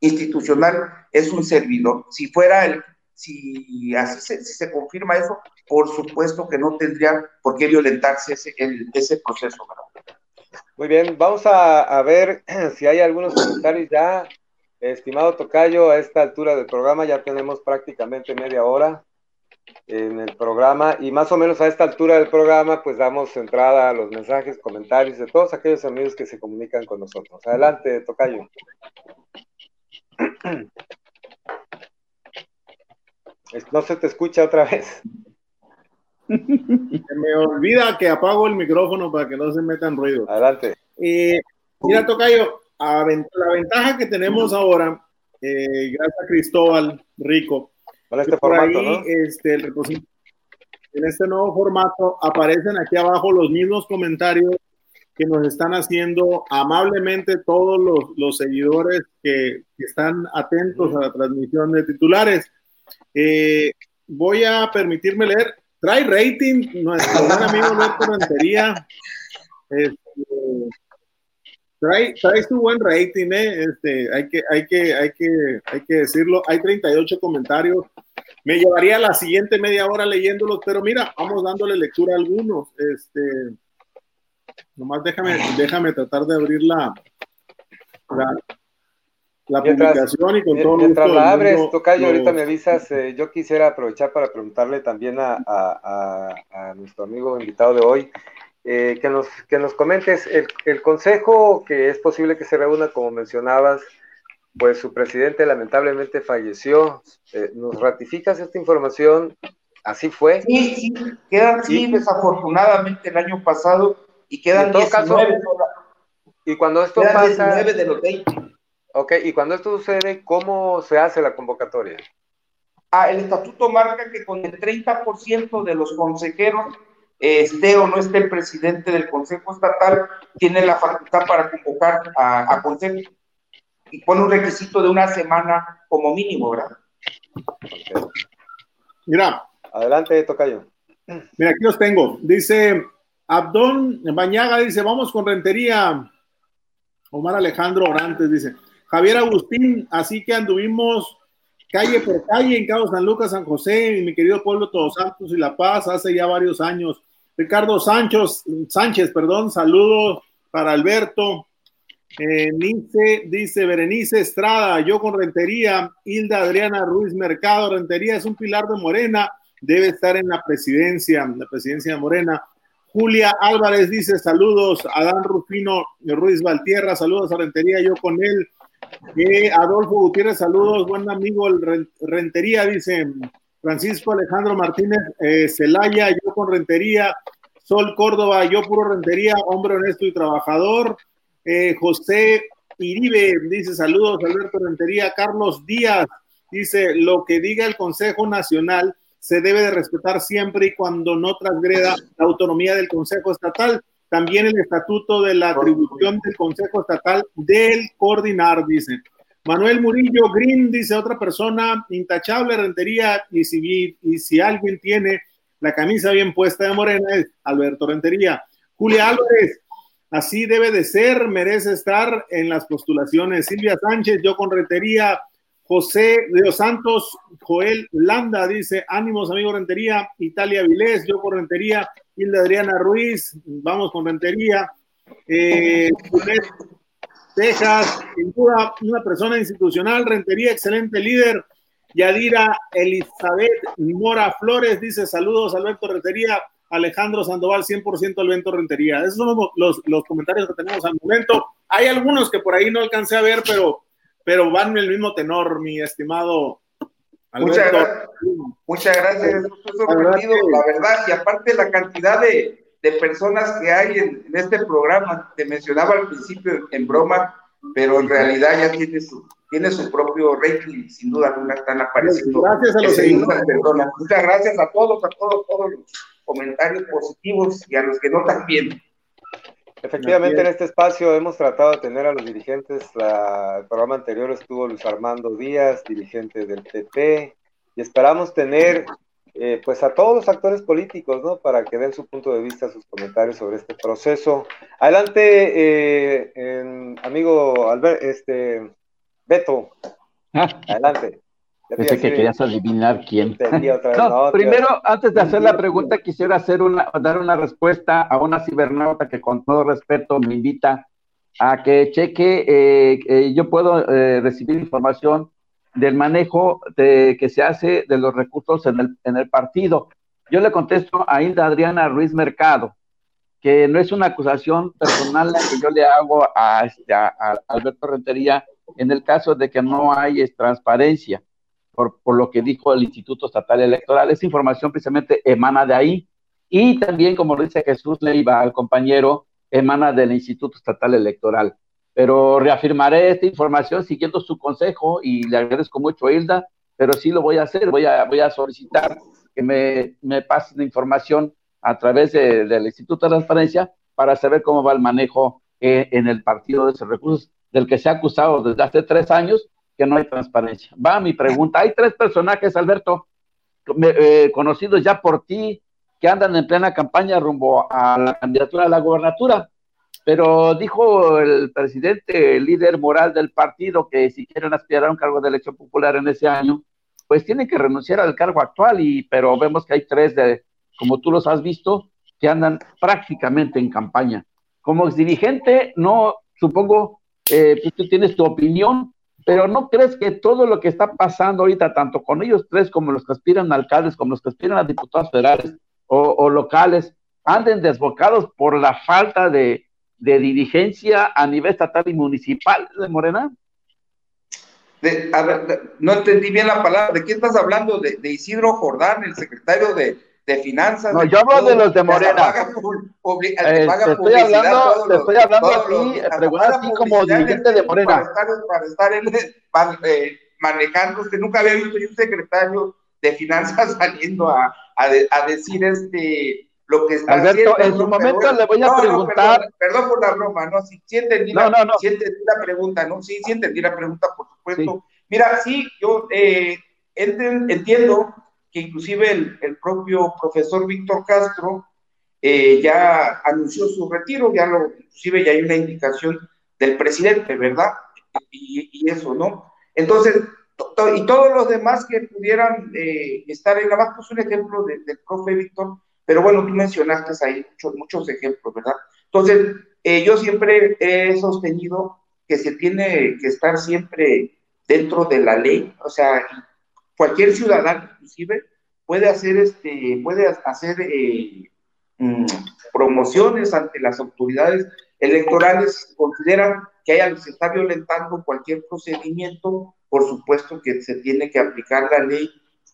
institucional, es un servidor. Si fuera el, si así se, si se confirma eso, por supuesto que no tendría por qué violentarse ese, ese proceso. Muy bien, vamos a, ver si hay algunos comentarios ya. Estimado Tocayo, a esta altura del programa ya tenemos prácticamente media hora en el programa y más o menos a esta altura del programa pues damos entrada a los mensajes, comentarios de todos aquellos amigos que se comunican con nosotros. Adelante, Tocayo. No se te escucha otra vez. Se me olvida que apago el micrófono para que no se metan ruido. Adelante. Eh, mira, Tocayo, la ventaja que tenemos ahora, eh, gracias a Cristóbal Rico, este formato, este, en este nuevo formato aparecen aquí abajo los mismos comentarios que nos están haciendo amablemente todos los, seguidores que, están atentos a la transmisión de titulares. Eh, voy a permitirme leer Trae rating nuestro buen amigo Alberto Rentería. Este, trae, trae su buen rating, ¿eh? Este, hay, que, hay, que, hay, que, hay que decirlo. Hay 38 comentarios. Me llevaría la siguiente media hora leyéndolos, pero mira, vamos dándole lectura a algunos. Este, nomás déjame, déjame tratar de abrir la, la publicación y con todo Mientras la abres, Tocayo, ahorita me avisas, eh, yo quisiera aprovechar para preguntarle también a, nuestro amigo invitado de hoy, eh, que, nos, que nos comentes, el, consejo que es posible que se reúna, como mencionabas, pues su presidente lamentablemente falleció. Eh, ¿Nos ratificas esta información? ¿Así fue? Sí, sí, quedan, sí, desafortunadamente el año pasado, y quedan 19. y cuando esto pasa... de los 20 Ok, y cuando esto sucede, ¿cómo se hace la convocatoria? Ah, el estatuto marca que con el 30% de los consejeros, esté o no esté el presidente del Consejo Estatal, tiene la facultad para convocar a, consejo. Y pone un requisito de una semana como mínimo, ¿verdad? Mira. Adelante, Tocayo. Mira, aquí los tengo. Dice Abdón Bañaga, dice, vamos con rentería. Omar Alejandro Orantes dice, Javier Agustín, así que anduvimos calle por calle en Cabo San Lucas, San José, en mi querido pueblo Todos Santos y La Paz, hace ya varios años. Ricardo Sánchez, Sánchez, perdón, saludos para Alberto. Eh, Nice, dice Berenice Estrada, yo con Rentería, Hilda Adriana Ruiz Mercado, Rentería es un pilar de Morena, debe estar en la presidencia, la presidencia de Morena. Julia Álvarez dice saludos, Adán Rufino Ruiz Valtierra, saludos a Rentería, yo con él. Adolfo Gutiérrez, saludos, buen amigo, el Rentería, dice Francisco Alejandro Martínez eh, Celaya, yo con Rentería, Sol Córdoba, yo puro Rentería, hombre honesto y trabajador. Eh, José Iribe dice saludos, Alberto Rentería. Carlos Díaz dice lo que diga el Consejo Nacional se debe de respetar siempre y cuando no transgreda la autonomía del Consejo Estatal. También el estatuto de la atribución del Consejo Estatal del coordinar, dice. Manuel Murillo Green dice otra persona intachable Rentería y si, y si alguien tiene la camisa bien puesta de Morena es Alberto Rentería. Julia Álvarez, Así debe de ser, merece estar en las postulaciones. Silvia Sánchez, yo con Rentería. José de los Santos, Joel Landa dice, ánimos amigo Rentería. Italia Vilés, yo con Rentería. Hilda Adriana Ruiz, vamos con Rentería. Eh, Texas, sin duda, una persona institucional, Rentería, excelente líder. Yadira Elizabeth Mora Flores dice: Saludos, Alberto Rentería. Alejandro Sandoval, 100% Alberto Rentería. Esos son los, los, comentarios que tenemos al momento. Hay algunos que por ahí no alcancé a ver, pero, pero van en el mismo tenor, mi estimado. Muchas gracias. Muchas gracias. La verdad, y aparte la cantidad de, de personas que hay en, este programa. Te mencionaba al principio en broma, pero en realidad ya tiene su, tiene su propio rating, sin duda alguna están apareciendo. Gracias a los seguidores. Muchas gracias a todos, a todos, todos los comentarios positivos y a los que no también. Efectivamente, en este espacio hemos tratado de tener a los dirigentes. el programa anterior estuvo Luis Armando Díaz, dirigente del PP, y esperamos tener eh, pues a todos los actores políticos, ¿no? Para que den su punto de vista, sus comentarios sobre este proceso. Adelante, eh, amigo Albert, este, Beto. Ah. Adelante. Pensé que querías adivinar quién. no, primero, antes de hacer la pregunta, quisiera hacer una, dar una respuesta a una cibernauta que con todo respeto me invita a que cheque, eh, yo puedo recibir información del manejo de, que se hace de los recursos en el, en el partido. Yo le contesto a Hilda Adriana Ruiz Mercado, que no es una acusación personal la que yo le hago a, este, a, Alberto Rentería en el caso de que no hay transparencia, por, lo que dijo el Instituto Estatal Electoral. Esa información precisamente emana de ahí. Y también, como dice Jesús Leiva, al compañero, emana del Instituto Estatal Electoral pero reafirmaré esta información siguiendo su consejo y le agradezco mucho a Hilda, pero sí lo voy a hacer, voy a, voy a solicitar que me, me pasen la información a través del Instituto de Transparencia para saber cómo va el manejo eh, en el partido de esos recursos, del que se ha acusado desde hace tres años que no hay transparencia. Va mi pregunta. Hay tres personajes, Alberto, eh, conocidos ya por ti, que andan en plena campaña rumbo a la candidatura a la gobernatura. Pero dijo el presidente, el líder moral del partido, que si quieren aspirar a un cargo de elección popular en ese año, pues tienen que renunciar al cargo actual, y, pero vemos que hay tres, de, como tú los has visto, que andan prácticamente en campaña. Como dirigente, no, supongo eh, pues tú tienes tu opinión, pero ¿no crees que todo lo que está pasando ahorita, tanto con ellos tres como los que aspiran a alcaldes, como los que aspiran a diputados federales o, locales, anden desbocados por la falta de, de dirigencia a nivel estatal y municipal de Morena? no entendí bien la palabra. ¿De quién estás hablando? ¿De, Isidro Jordán, el secretario de, de Finanzas? No, yo hablo de los de Morena. Te estoy hablando, te estoy hablando a ti, pregunta a ti como dirigente de Morena. Para estar, para estar él, eh, manejando, usted nunca había visto un secretario de Finanzas saliendo a, a, a decir este lo que está Alberto, en su momento le voy a preguntar. perdón, por la broma, ¿no? Si, si entendí, la, la pregunta, ¿no? Sí, sí entendí la pregunta, por supuesto. Mira, sí, yo eh, entiendo que inclusive el, propio profesor Víctor Castro eh, ya anunció su retiro, ya lo, inclusive ya hay una indicación del presidente, ¿verdad? Y, eso, ¿no? Entonces, y todos los demás que pudieran eh, estar en la más, pues un ejemplo del profe Víctor, pero bueno, tú mencionaste ahí muchos, muchos ejemplos, ¿verdad? Entonces, eh, yo siempre he sostenido que se tiene que estar siempre dentro de la ley, o sea, cualquier ciudadano inclusive puede hacer este, puede hacer eh, mm, promociones ante las autoridades electorales, consideran que haya, se está violentando cualquier procedimiento, por supuesto que se tiene que aplicar la ley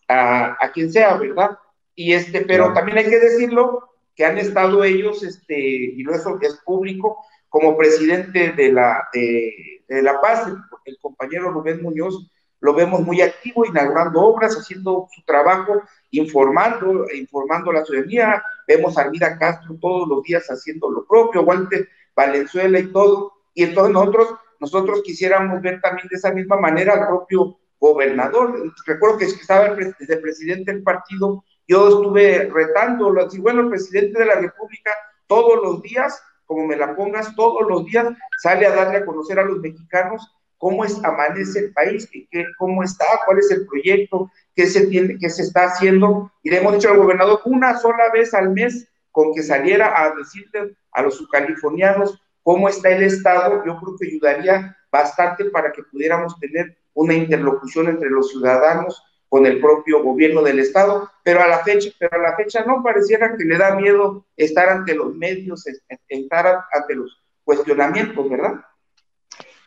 a, a quien sea, ¿verdad? Y este, pero también hay que decirlo que han estdo ellos, este, y eso es público, como presidente de la, de, La Paz, el, compañero Rubén Muñoz, lo vemos muy activo, inaugurando obras, haciendo su trabajo, informando, informando a la ciudadanía. Vemos a Armida Castro todos los días haciendo lo propio, Walter Valenzuela y todo. Y entonces nosotros, nosotros quisiéramos ver también de esa misma manera al propio gobernador. Recuerdo que estaba el presidente del partido yo estuve retándolo, así, bueno, el presidente de la República todos los días como me la pongas, todos los días sale a darle a conocer a los mexicanos cómo es, amanece el país, qué, cómo está, cuál es el proyecto, qué se, tiene, qué se está haciendo. Y le hemos dicho al gobernador una sola vez al mes con que saliera a decirle a los californianos cómo está el Estado, yo creo que ayudaría bastante para que pudiéramos tener una interlocución entre los ciudadanos con el propio gobierno del estado, pero a la fecha, pero a la fecha no pareciera que le da miedo estar ante los medios, estar ante los cuestionamientos, ¿verdad?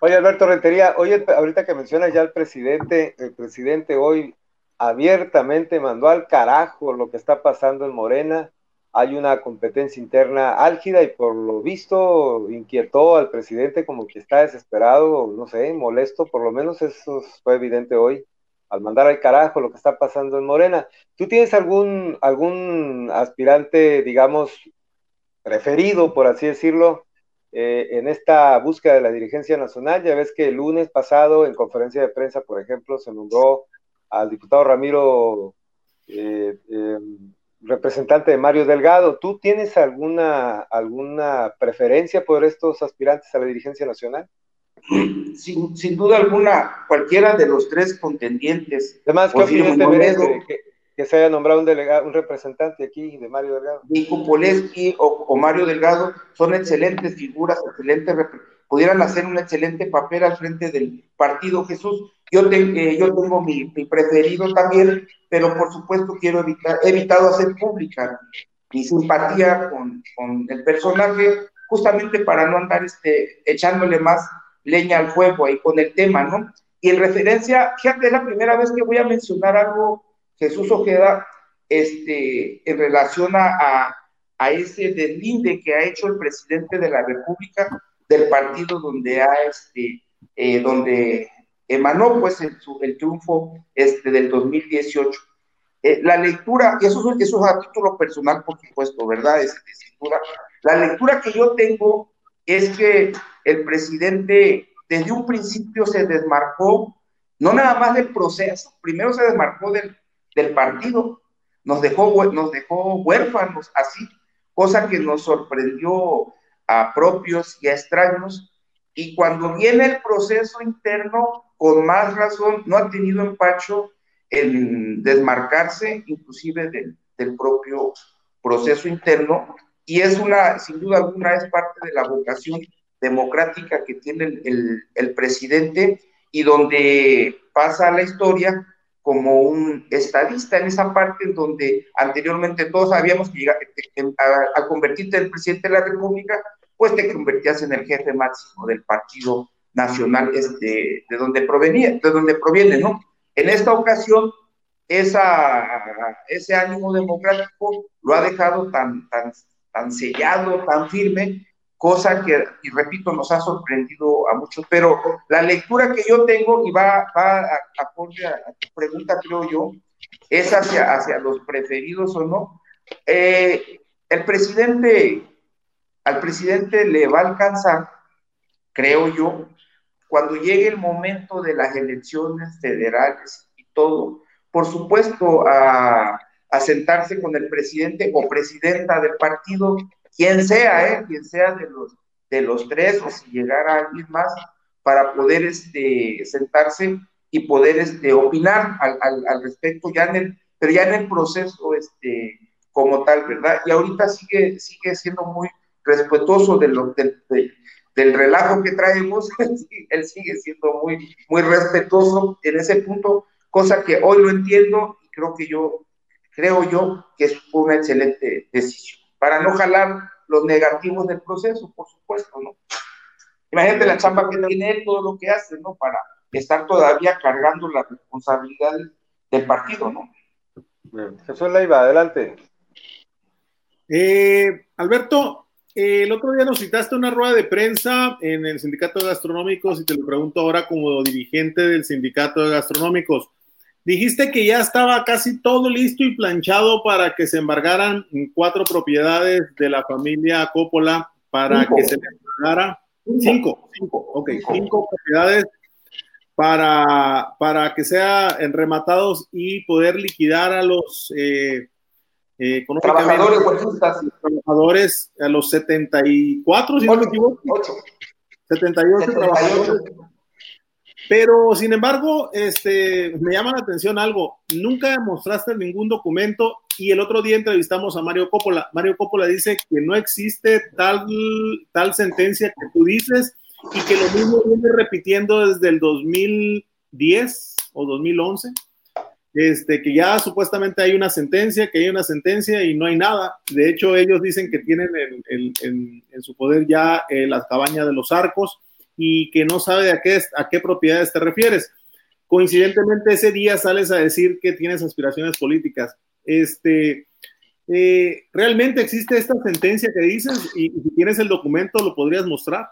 Oye, Alberto Rentería, oye, ahorita que mencionas ya el presidente, el presidente hoy abiertamente mandó al carajo lo que está pasando en Morena. Hay una competencia interna álgida y por lo visto inquietó al presidente como que está desesperado, no sé, molesto, por lo menos eso fue evidente hoy al mandar al carajo lo que está pasando en Morena. ¿Tú tienes algún, algún aspirante, digamos, preferido, por así decirlo, eh, en esta búsqueda de la dirigencia nacional? Ya ves que el lunes pasado, en conferencia de prensa, por ejemplo, se nombró al diputado Ramiro, eh, em, representante de Mario Delgado. ¿Tú tienes alguna, alguna preferencia por estos aspirantes a la dirigencia nacional? sin, sin, duda alguna, cualquiera de los tres contendientes. Además, ¿qué que, que, se haya nombrado un delegado, un representante aquí de Mario Delgado? Nico Poleski o, Mario Delgado son excelentes figuras, excelentes pudieran hacer un excelente papel al frente del partido Jesús. Yo, eh, yo tengo mi, mi, preferido también, pero por supuesto quiero evitar, he evitado hacer pública mi simpatía con, con el personaje, justamente para no andar este, echándole más leña al fuego ahí con el tema, ¿no? Y en referencia, fíjate, es la primera vez que voy a mencionar algo, Jesús Ojeda, este, en relación a, a, ese deslinde que ha hecho el presidente de la República del partido donde ha, este, eh, donde emanó pues el, el, triunfo este, del 2018. Eh, la lectura, y eso, eso es a título personal, por supuesto, ¿verdad? Es, la lectura que yo tengo es que el presidente desde un principio se desmarcó, no nada más del proceso, primero se desmarcó del, del partido, nos dejó, nos dejó huérfanos así, cosa que nos sorprendió a propios y a extraños. Y cuando viene el proceso interno, con más razón, no ha tenido empacho en desmarcarse inclusive del, propio proceso interno. Y es una, sin duda alguna, es parte de la vocación democrática que tiene el, presidente y donde pasa la historia como un estadista en esa parte donde anteriormente todos sabíamos que al convertirte en presidente de la República, pues te convertías en el jefe máximo del partido nacional este, de donde provenía, de donde proviene, ¿no? En esta ocasión, esa, ese ánimo democrático lo ha dejado tan, tan, tan sellado, tan firme, cosa que, y repito, nos ha sorprendido a muchos, pero la lectura que yo tengo, y va, va a, a, tu pregunta, creo yo, es hacia, hacia los preferidos o no. Eh, el presidente, al presidente le va a alcanzar, creo yo, cuando llegue el momento de las elecciones federales y todo, por supuesto, a sentarse con el presidente o presidenta del partido quien sea, ¿eh? quien sea de los, de los tres, o si llegara alguien más, para poder este, sentarse y poder este, opinar al, al, respecto, ya en pero ya en el proceso este, como tal, ¿verdad? Y ahorita sigue, sigue siendo muy respetuoso de lo, del, del relajo que traemos, él sigue siendo muy, muy respetuoso en ese punto, cosa que hoy lo entiendo y creo que yo, creo yo que es una excelente decisión para no jalar los negativos del proceso, por supuesto, ¿no? Imagínate la chamba que tiene él, todo lo que hace, ¿no? Para estar todavía cargando la responsabilidad del partido, ¿no? Jesús Leiva, adelante. Eh, Alberto, eh, el otro día nos citaste una rueda de prensa en el Sindicato de Gastronómicos y te lo pregunto ahora como dirigente del Sindicato de Gastronómicos. Dijiste que ya estaba casi todo listo y planchado para que se embargaran cuatro propiedades de la familia Coppola para que se embargara. Cinco, cinco, ok, cinco. propiedades para, para que sean rematados y poder liquidar a los, eh, Eh, trabajadores Trabajadores a los 74, si no me equivoco. 78, trabajadores. Pero, sin embargo, este, me llama la atención algo. Nunca mostraste ningún documento y el otro día entrevistamos a Mario Coppola. Mario Coppola dice que no existe tal, tal sentencia que tú dices y que lo mismo viene repitiendo desde el 2010 o 2011 este, que ya supuestamente hay una sentencia, que hay una sentencia y no hay nada. De hecho, ellos dicen que tienen en, su poder ya eh, la cabaña de los arcos y que no sabe a qué, a qué propiedades te refieres. Coincidentemente, ese día sales a decir que tienes aspiraciones políticas. Este, eh, ¿Realmente existe esta sentencia que dices? Y, si tienes el documento, ¿lo podrías mostrar?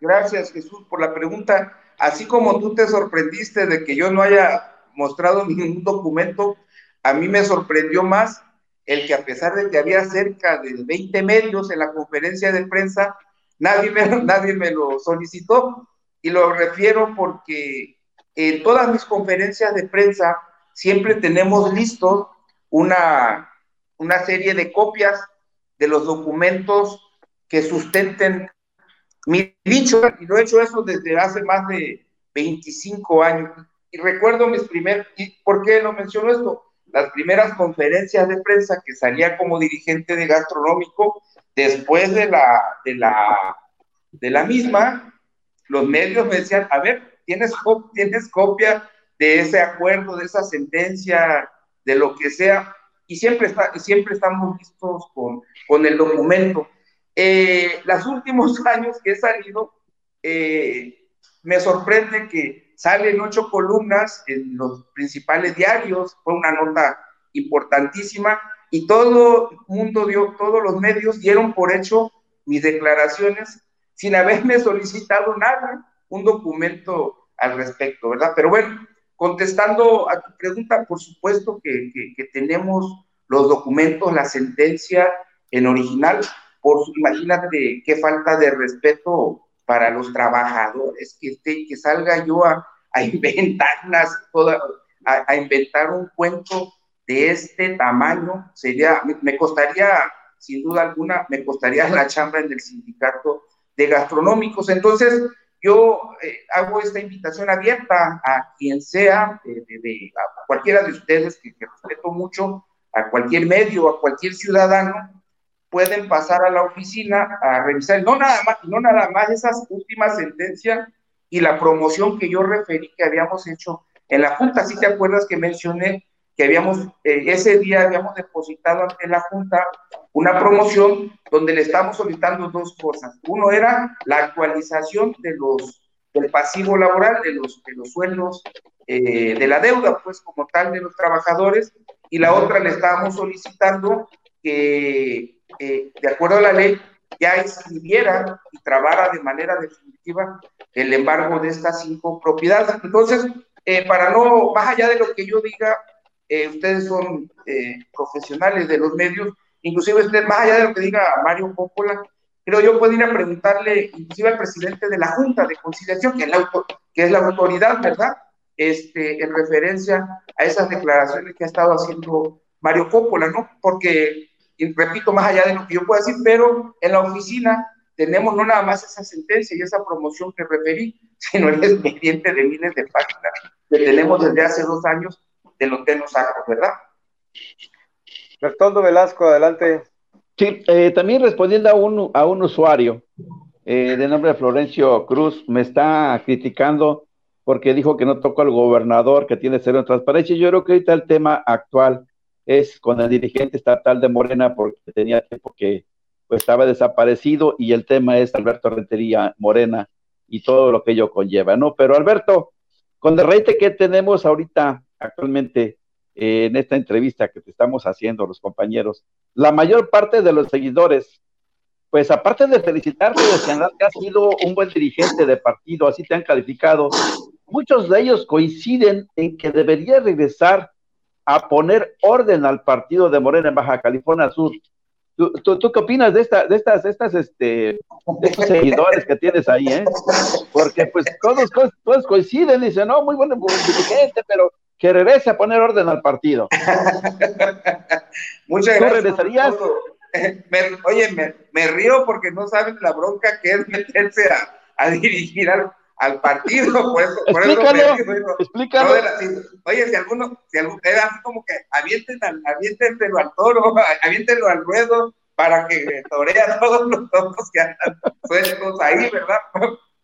Gracias, Jesús, por la pregunta. Así como tú te sorprendiste de que yo no haya mostrado ningún documento, a mí me sorprendió más el que a pesar de que había cerca de 20 medios en la conferencia de prensa, nadie me, nadie me lo solicitó. Y lo refiero porque en todas mis conferencias de prensa siempre tenemos listos una, una serie de copias de los documentos que sustenten mi dicho, y lo he hecho eso desde hace más de 25 años. Y recuerdo mis primeros, ¿y por qué lo menciono esto? Las primeras conferencias de prensa que salía como dirigente de gastronómico, después de la, de la, de la misma, los medios me decían, a ver, ¿tienes, ¿tienes copia de ese acuerdo, de esa sentencia, de lo que sea? Y siempre, está, siempre estamos listos con, con el documento. Eh, los últimos años que he salido, eh, me sorprende que sale en ocho columnas en los principales diarios, fue una nota importantísima y todo el mundo dio, todos los medios dieron por hecho mis declaraciones sin haberme solicitado nada, un documento al respecto, ¿verdad? Pero bueno, contestando a tu pregunta, por supuesto que, que, tenemos los documentos, la sentencia en original, por imagínate qué falta de respeto para los trabajadores, que, que salga yo a, a inventar toda, a, inventar un cuento de este tamaño, sería, me, costaría, sin duda alguna, me costaría la chamba en el sindicato de gastronómicos. Entonces, yo eh, hago esta invitación abierta a quien sea, de, a cualquiera de ustedes, que, respeto mucho, a cualquier medio, a cualquier ciudadano, pueden pasar a la oficina a revisar, no nada más, no nada más esas últimas sentencias y la promoción que yo referí que habíamos hecho en la Junta. Si te acuerdas que mencioné que habíamos, eh, ese día habíamos depositado ante la Junta una promoción donde le estamos solicitando dos cosas. Uno era la actualización de los, del pasivo laboral, de los, de los sueldos, eh, de la deuda, pues como tal, de los trabajadores, y la otra le estábamos solicitando que, eh, de acuerdo a la ley, ya escribiera y trabara de manera definitiva el embargo de estas cinco propiedades. Entonces, para no, más allá de lo que yo diga, eh, ustedes son eh, profesionales de los medios, inclusive usted, más allá de lo que diga Mario Coppola, creo yo puedo ir a preguntarle inclusive al presidente de la Junta de Conciliación, que es la, que es la autoridad, ¿verdad? Este, en referencia a esas declaraciones que ha estado haciendo Mario Coppola, ¿no? Porque y repito, más allá de lo que yo pueda decir, pero en la oficina tenemos no nada más esa sentencia y esa promoción que referí, sino el expediente de miles de páginas que tenemos desde hace dos años de los tenos sacros, ¿verdad? Bertoldo Velasco, adelante. Sí, eh, también respondiendo a un, a un usuario eh, de nombre de Florencio Cruz, me está criticando porque dijo que no tocó al gobernador, que tiene cero transparencia. Yo creo que ahorita el tema actual es con el dirigente estatal de Morena porque tenía tiempo que pues, estaba desaparecido y el tema es Alberto Rentería Morena y todo lo que ello conlleva, ¿no? Pero Alberto, con el reite que tenemos ahorita actualmente eh, en esta entrevista que te estamos haciendo los compañeros, la mayor parte de los seguidores, pues aparte de felicitarte de señalar que has sido un buen dirigente de partido, así te han calificado, muchos de ellos coinciden en que debería regresar a poner orden al partido de Morena en Baja California Sur. ¿Tú, tú, qué opinas de, esta, de estas, estas, este, estos seguidores que tienes ahí, eh? Porque pues todos, todos coinciden, dicen, no, muy buen dirigente, pero que regrese a poner orden al partido. Muchas gracias. regresarías? oye, me, río porque no saben la bronca que es meterse a, dirigir al, partido. Por eso, por explícalo, explícalo. oye, si alguno, si alguno, era así como que avienten al, aviéntenselo al toro, aviéntenlo al ruedo para que torea todos los toros que andan sueltos ahí, ¿verdad?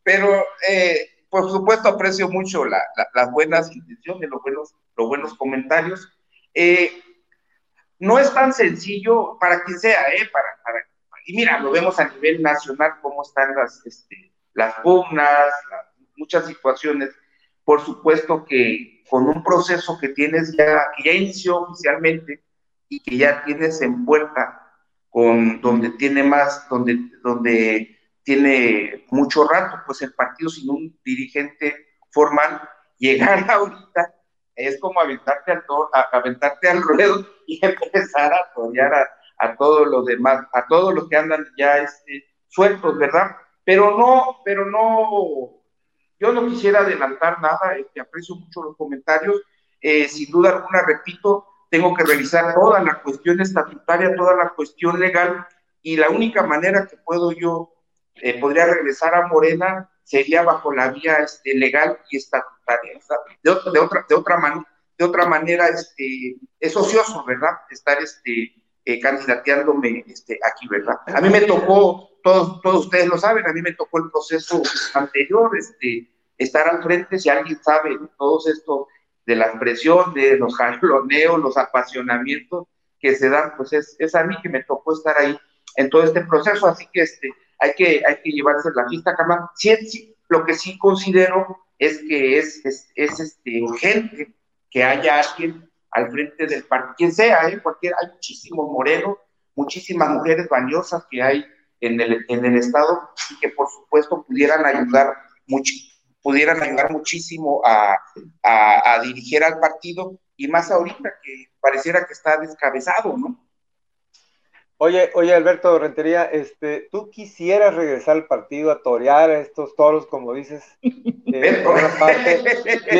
Pero, eh, por supuesto, aprecio mucho las buenas intenciones, los buenos, los buenos comentarios. Eh, no es tan sencillo para quien sea, ¿eh? Para, y mira, lo vemos a nivel nacional, cómo están las, este, las pugnas, muchas situaciones. Por supuesto que con un proceso que tienes ya, que ya inició oficialmente y que ya tienes en puerta, con donde tiene más, donde, donde tiene mucho rato, pues el partido sin un dirigente formal, llegar ahorita es como aventarte al, aventarte al ruedo y empezar a torear a, todos los demás, a todos los que andan ya este, sueltos, ¿verdad? Pero no, pero no, yo no quisiera adelantar nada, este, aprecio mucho los comentarios, eh, sin duda alguna, repito, tengo que revisar toda la cuestión estatutaria, toda la cuestión legal, y la única manera que puedo yo, eh, podría regresar a Morena, sería bajo la vía este, legal y estatutaria. De, de, otra, de, otra man, de otra manera, este, es ocioso, ¿verdad? Estar este, eh, candidateándome este, aquí, ¿verdad? A mí me tocó, todos, todos ustedes lo saben, a mí me tocó el proceso anterior, este, estar al frente, si alguien sabe todo esto de la presión, de los jaloneos, los apasionamientos que se dan, pues es, es a mí que me tocó estar ahí en todo este proceso, así que este, hay que, hay que llevarse la fiesta, Carmen. Sí, lo que sí considero es que es, es, este, urgente que haya alguien al frente del partido, quien sea, ¿eh? Cualquier, hay muchísimos morenos, muchísimas mujeres valiosas que hay en el, en el Estado y que por supuesto pudieran ayudar pudieran ayudar muchísimo a, a dirigir al partido y más ahorita que pareciera que está descabezado, ¿no? Oye, oye, Alberto Rentería, este, ¿tú quisieras regresar al partido a torear a estos toros, como dices? Eh, por una parte,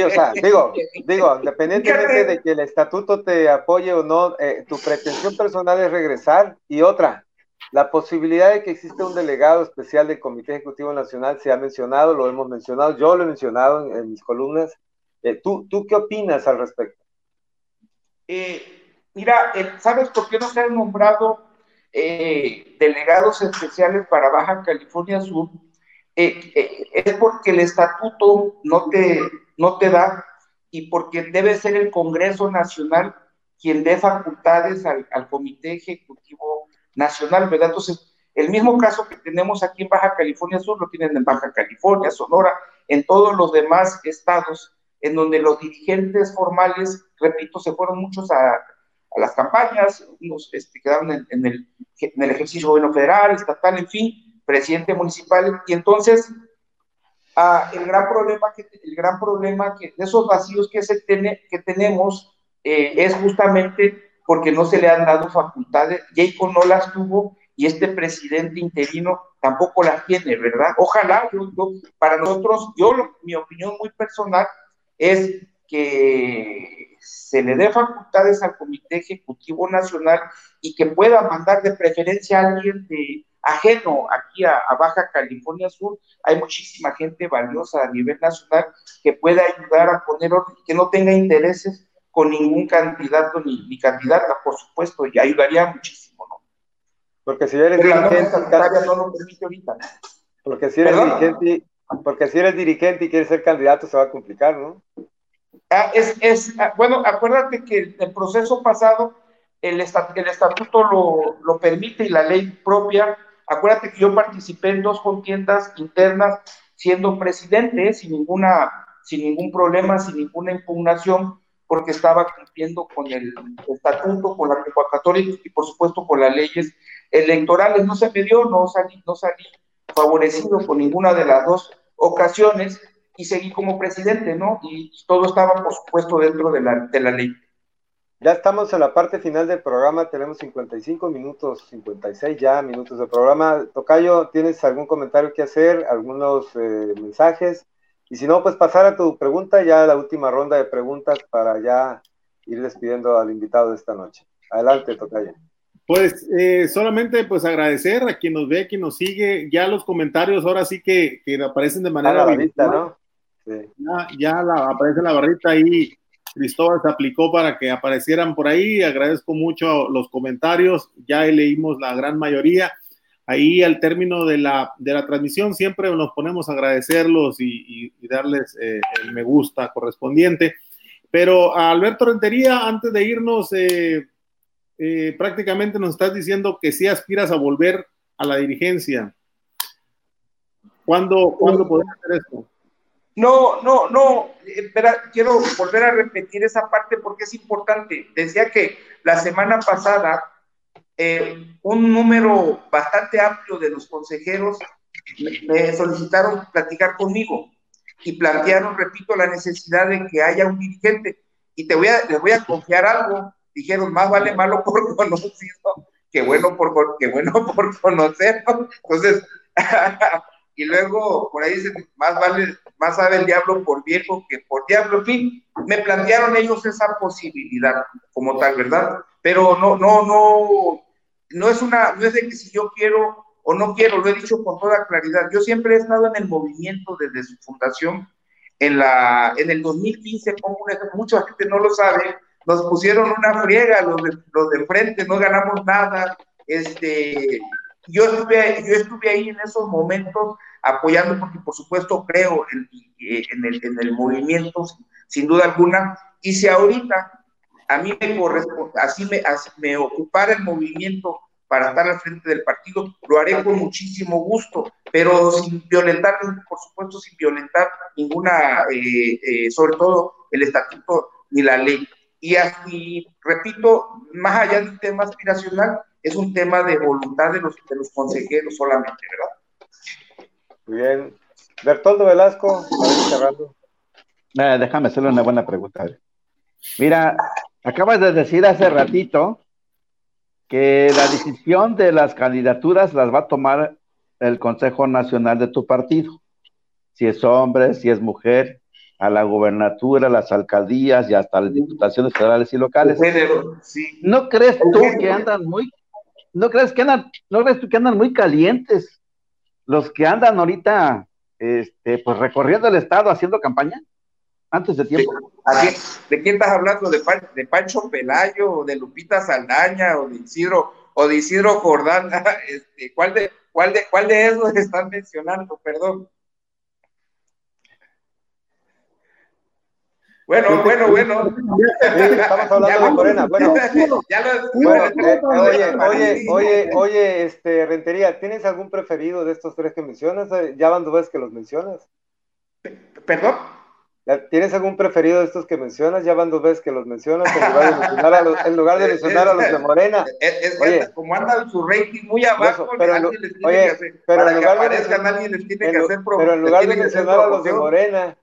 o sea, digo, digo, independientemente de que el estatuto te apoye o no, eh, tu pretensión personal es regresar. Y otra, la posibilidad de que exista un delegado especial del Comité Ejecutivo Nacional se ha mencionado, lo hemos mencionado, yo lo he mencionado en, mis columnas. Eh, ¿tú, ¿Tú qué opinas al respecto? mira, ¿sabes por qué no se ha nombrado eh, delegados especiales para Baja California Sur, eh, eh, es porque el estatuto no te, no te da y porque debe ser el Congreso Nacional quien dé facultades al, Comité Ejecutivo Nacional, ¿verdad? Entonces, el mismo caso que tenemos aquí en Baja California Sur lo tienen en Baja California, Sonora, en todos los demás estados, en donde los dirigentes formales, repito, se fueron muchos a a las campañas, unos este, quedaron en, el, ejercicio gobierno federal, estatal, en fin, presidente municipal, y entonces ah, el gran problema que el gran problema que de esos vacíos que se que tenemos eh, es justamente porque no se le han dado facultades, Jacob no las tuvo y este presidente interino tampoco las tiene, ¿verdad? Ojalá, para nosotros, yo, mi opinión muy personal es que se le dé facultades al Comité Ejecutivo Nacional y que pueda mandar de preferencia a alguien de ajeno aquí a, Baja California Sur. Hay muchísima gente valiosa a nivel nacional que pueda ayudar a poner orden y que no tenga intereses con ningún candidato ni, ni candidata, por supuesto, y ayudaría muchísimo, ¿no? Porque si eres dirigente, no lo permite ahorita. Porque si eres dirigente, porque si eres dirigente y quieres ser candidato, se va a complicar, ¿no? Ah, es, es, ah, bueno, acuérdate que el proceso pasado el, el estatuto lo, lo, permite y la ley propia. Acuérdate que yo participé en dos contiendas internas siendo presidente, ¿eh? sin, ninguna, sin ningún problema, sin ninguna impugnación, porque estaba cumpliendo con el estatuto, con la convocatoria y por supuesto con las leyes electorales. No se me dio, no salí, no salí favorecido con ninguna de las dos ocasiones y seguí como presidente, ¿no? Y todo estaba, por supuesto, dentro de la, de la ley. Ya estamos en la parte final del programa, tenemos 55 minutos, 56 ya minutos de programa. Tocayo, ¿tienes algún comentario que hacer, algunos eh, mensajes? Y si no, pues pasar a tu pregunta, ya la última ronda de preguntas para ya ir despidiendo al invitado de esta noche. Adelante, Tocaya. Pues eh, solamente pues agradecer a quien nos ve, quien nos sigue, ya los comentarios ahora sí que, que aparecen de manera... la barrita, ¿no? Sí. Ya, la, aparece la barrita ahí, Cristóbal se aplicó para que aparecieran por ahí, agradezco mucho los comentarios, ya leímos la gran mayoría ahí al término de la, de la transmisión siempre nos ponemos a agradecerlos y, darles eh, el me gusta correspondiente. Pero Alberto Rentería, antes de irnos, eh, eh, prácticamente nos estás diciendo que si aspiras a volver a la dirigencia. ¿Cuándo, ¿cuándo podemos hacer esto? No, no, no, espera, quiero volver a repetir esa parte porque es importante. Decía que la semana pasada eh, un número bastante amplio de los consejeros me solicitaron platicar conmigo y plantearon, repito, la necesidad de que haya un dirigente. Y te voy a, les voy a confiar algo. Dijeron, más vale malo por conocido que bueno por, que bueno por conocer. Entonces, y luego por ahí dicen, más vale, más sabe el diablo por viejo que por diablo. En fin, me plantearon ellos esa posibilidad como tal, ¿verdad? Pero no, no, no, no es una, no es de que si yo quiero o no quiero, lo he dicho con toda claridad. Yo siempre he estado en el movimiento desde su fundación. En, la, en el 2015, como mucha gente no lo sabe, nos pusieron una friega los de, los de frente, no ganamos nada. Este, yo, estuve, yo estuve ahí en esos momentos apoyando, porque por supuesto creo en, en, el, en el movimiento, sin duda alguna. Y si ahorita a mí me corresponde, así me, me ocupara el movimiento para estar al frente del partido, lo haré con muchísimo gusto, pero sin violentar, por supuesto, sin violentar ninguna, eh, eh, sobre todo el estatuto ni la ley. Y así, repito, más allá del tema aspiracional, es un tema de voluntad de los, de los consejeros solamente, ¿verdad? Muy bien. Bertoldo Velasco, cerrando. Eh, déjame hacerle una buena pregunta. Mira, Acabas de decir hace ratito que la decisión de las candidaturas las va a tomar el Consejo Nacional de tu partido. Si es hombre, si es mujer, a la gubernatura, las alcaldías y hasta las diputaciones federales y locales. ¿No crees tú que andan muy, no crees que andan, no crees tú que andan muy calientes los que andan ahorita, este, pues recorriendo el estado haciendo campaña? antes de tiempo. ¿De, quién estás hablando? ¿De, ¿De, Pancho Pelayo, o de Lupita Saldaña, o de Isidro, o de Isidro Jordán? Este, ¿cuál, de, cuál, de, ¿Cuál de esos están mencionando? Perdón. Bueno, bueno, bueno. estamos hablando de Morena. Bueno, ya lo, oye, oye, oye, oye, este, Rentería, ¿tienes algún preferido de estos tres que mencionas? Eh, ya van dos veces que los mencionas. ¿Perdón? ¿Tienes algún preferido de estos que mencionas? Ya van dos veces que los mencionas en lugar de mencionar a los, en lugar de, mencionar a los de Morena. Es, oye, como andan su rating muy abajo, pero, en, oye, pero en lugar de pero en lugar de mencionar a los de Morena,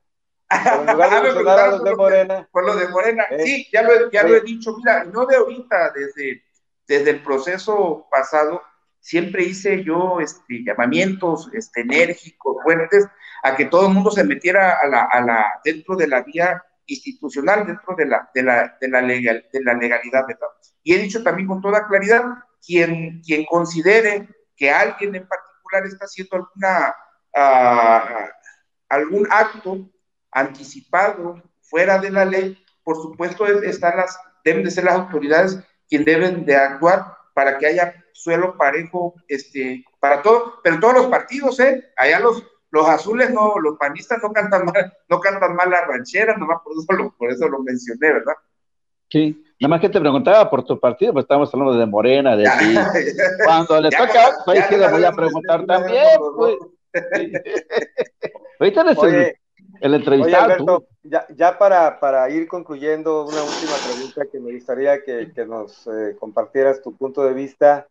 en lugar de mencionar a los de Morena. Por los de Morena, eh, sí, ya lo, he, ya lo he dicho, mira, no de ahorita, desde, desde el proceso pasado, siempre hice yo este, llamamientos este, enérgicos, fuertes, a que todo el mundo se metiera a la, a la, dentro de la vía institucional, dentro de la, de la, de la, legal, de la legalidad. ¿verdad? Y he dicho también con toda claridad, quien, quien considere que alguien en particular está haciendo alguna, uh, algún acto anticipado fuera de la ley, por supuesto están las, deben de ser las autoridades quien deben de actuar para que haya suelo parejo este, para todo, pero todos los partidos, ¿eh? Allá los, los azules no, los panistas no cantan mal, no cantan mal las rancheras, nomás por eso, lo, por eso lo mencioné, ¿verdad? Sí, nada más que te preguntaba por tu partido, pues estamos hablando de Morena, de ti. Cuando le toca, pues sí le voy a preguntar también, pues. Ahorita el, el entrevistado. ya, ya para, para, ir concluyendo, una última pregunta que me gustaría que, que nos eh, compartieras tu punto de vista.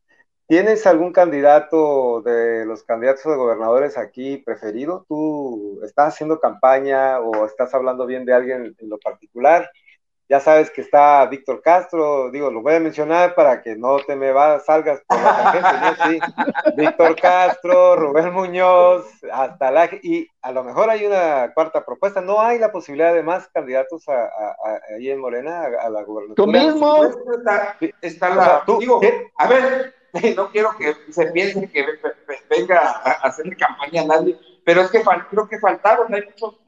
¿Tienes algún candidato de los candidatos de gobernadores aquí preferido? ¿Tú estás haciendo campaña o estás hablando bien de alguien en lo particular? Ya sabes que está Víctor Castro, digo, lo voy a mencionar para que no te me va, salgas por la gente, ¿no? Sí. Víctor Castro, Rubén Muñoz, hasta la y a lo mejor hay una cuarta propuesta. No hay la posibilidad de más candidatos a, ahí en Morena a, la gobernatura. Tú mismo. Está, la, digo, a ver, no quiero que se piense que venga a hacerle campaña a nadie, pero es que creo que faltaron, hay muchos,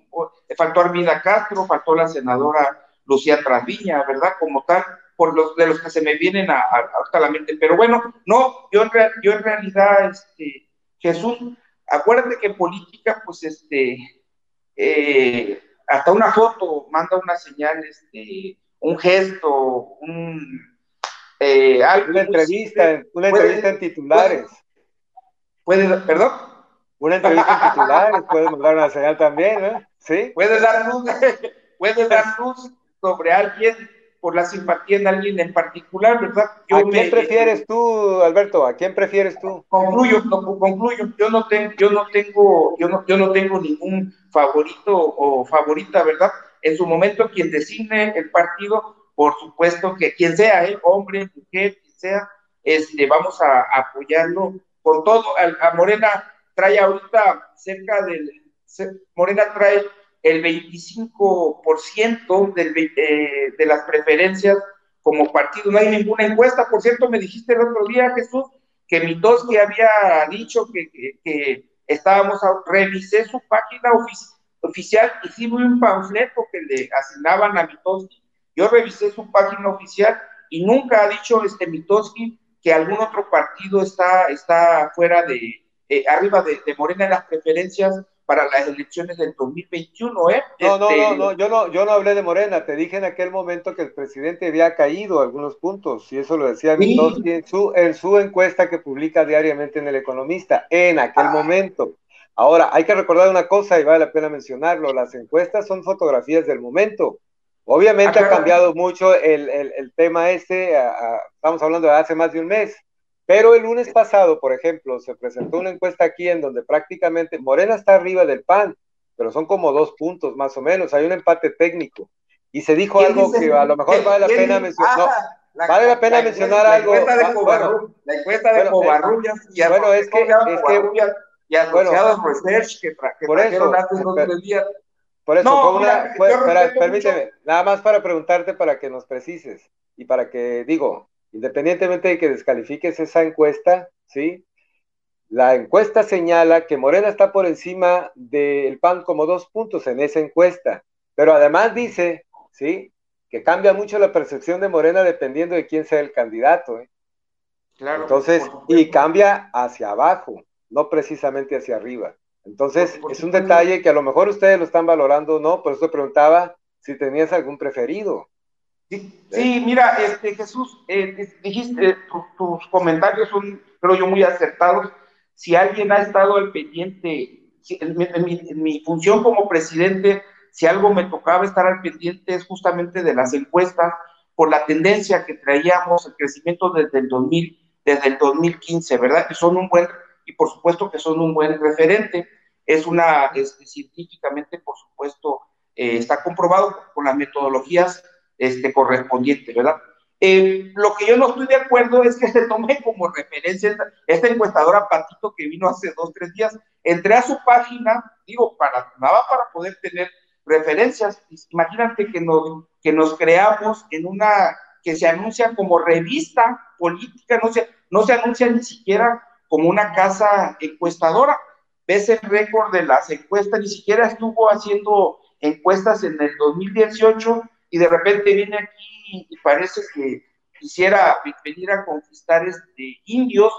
faltó Armida Castro, faltó la senadora Lucía Trasviña, ¿verdad? Como tal, por los de los que se me vienen a, a, la mente. Pero bueno, no, yo en, yo en realidad, este, Jesús, acuérdate que en política, pues, este, eh, hasta una foto manda una señal, este, un gesto, un, eh, una entrevista, una entrevista en titulares. Puede, perdón. Una entrevista en titulares, puede mandar una señal también, ¿eh? Sí. Puede dar luz, puede dar luz sobre alguien por la simpatía en alguien en particular, ¿verdad? ¿A quién prefieres tú, Alberto? ¿A quién prefieres tú? Concluyo, concluyo. Yo no tengo, yo no tengo, yo no, yo no tengo ningún favorito o favorita, ¿verdad? En su momento quien designe el partido, por supuesto que quien sea, ¿eh? hombre, mujer, quien sea, este, vamos a, apoyarlo con todo. A, Morena trae ahorita cerca del, Morena trae el 25% del, eh, de las preferencias como partido. No hay ninguna encuesta. Por cierto, me dijiste el otro día, Jesús, que Mitoski había dicho que, que, estábamos, a, revisé su página oficial y sí un panfleto que le asignaban a Mitoski. Yo revisé su página oficial y nunca ha dicho este Mitoski que algún otro partido está, está fuera de, eh, arriba de, de Morena en las preferencias para las elecciones del 2021, ¿eh? No, no, este, no, no, yo no, yo no hablé de Morena, te dije en aquel momento que el presidente había caído algunos puntos, y eso lo decía en su, en su encuesta que publica diariamente en El Economista, en aquel ah. momento. Ahora, hay que recordar una cosa y vale la pena mencionarlo, las encuestas son fotografías del momento. Obviamente ha cambiado mucho el, el, el tema este, estamos hablando de hace más de un mes, pero el lunes pasado, por ejemplo, se presentó una encuesta aquí en donde prácticamente Morena está arriba del PAN, pero son como dos puntos más o menos, hay un empate técnico. Y se dijo algo que a lo mejor vale la pena mencionar. Ah, vale la pena mencionar algo. Encuesta de bueno, la encuesta de Covarrubias y bueno, es que, es que y asociados Research que, tra que por eso, hace dos tres días. Por eso, no, una, fue, permíteme, nada más para preguntarte para que nos precises y para que, digo, Independientemente de que descalifiques esa encuesta, ¿sí? La encuesta señala que Morena está por encima del PAN como dos puntos en esa encuesta, pero además dice, ¿sí? Que cambia mucho la percepción de Morena dependiendo de quién sea el candidato, ¿eh? Claro. Entonces, y cambia hacia abajo, no precisamente hacia arriba. Entonces, es un detalle que a lo mejor ustedes lo están valorando, ¿no? Por eso preguntaba si tenías algún preferido. Sí, mira, este, Jesús, eh, dijiste, tus comentarios son, creo yo, muy acertados. Si alguien ha estado al pendiente, en, mi, función como presidente, si algo me tocaba estar al pendiente es justamente de las encuestas, por la tendencia que traíamos, el crecimiento desde el 2000, desde el 2015, ¿verdad? Y son un buen, y por supuesto que son un buen referente. Es una, este, científicamente, por supuesto, eh, está comprobado con las metodologías este, correspondiente, ¿verdad? Eh, lo que yo no estoy de acuerdo es que se tome como referencia esta, encuestadora Patito que vino hace dos, tres días. Entré a su página, digo, para nada para poder tener referencias. Imagínate que nos, que nos creamos en una que se anuncia como revista política, no se, no se anuncia ni siquiera como una casa encuestadora. Ves el récord de las encuestas, ni siquiera estuvo haciendo encuestas en el 2018 y de repente viene aquí y parece que quisiera venir a conquistar este, indios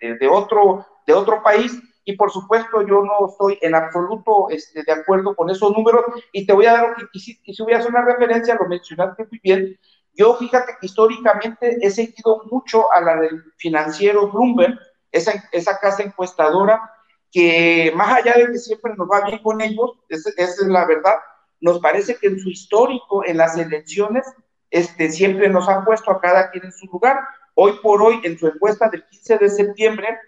de, otro, de otro país. Y por supuesto yo no estoy en absoluto este, de acuerdo con esos números. Y te voy a dar, y, si, y una referencia, lo mencionaste muy bien, yo fíjate que históricamente he seguido mucho a la del financiero Bloomberg, esa casa encuestadora, que más allá de que siempre nos va bien con ellos, esa es la verdad, nos parece que en su histórico, en las elecciones, este, siempre nos han puesto a cada quien en su lugar. Hoy por hoy, en su encuesta del 15 de septiembre,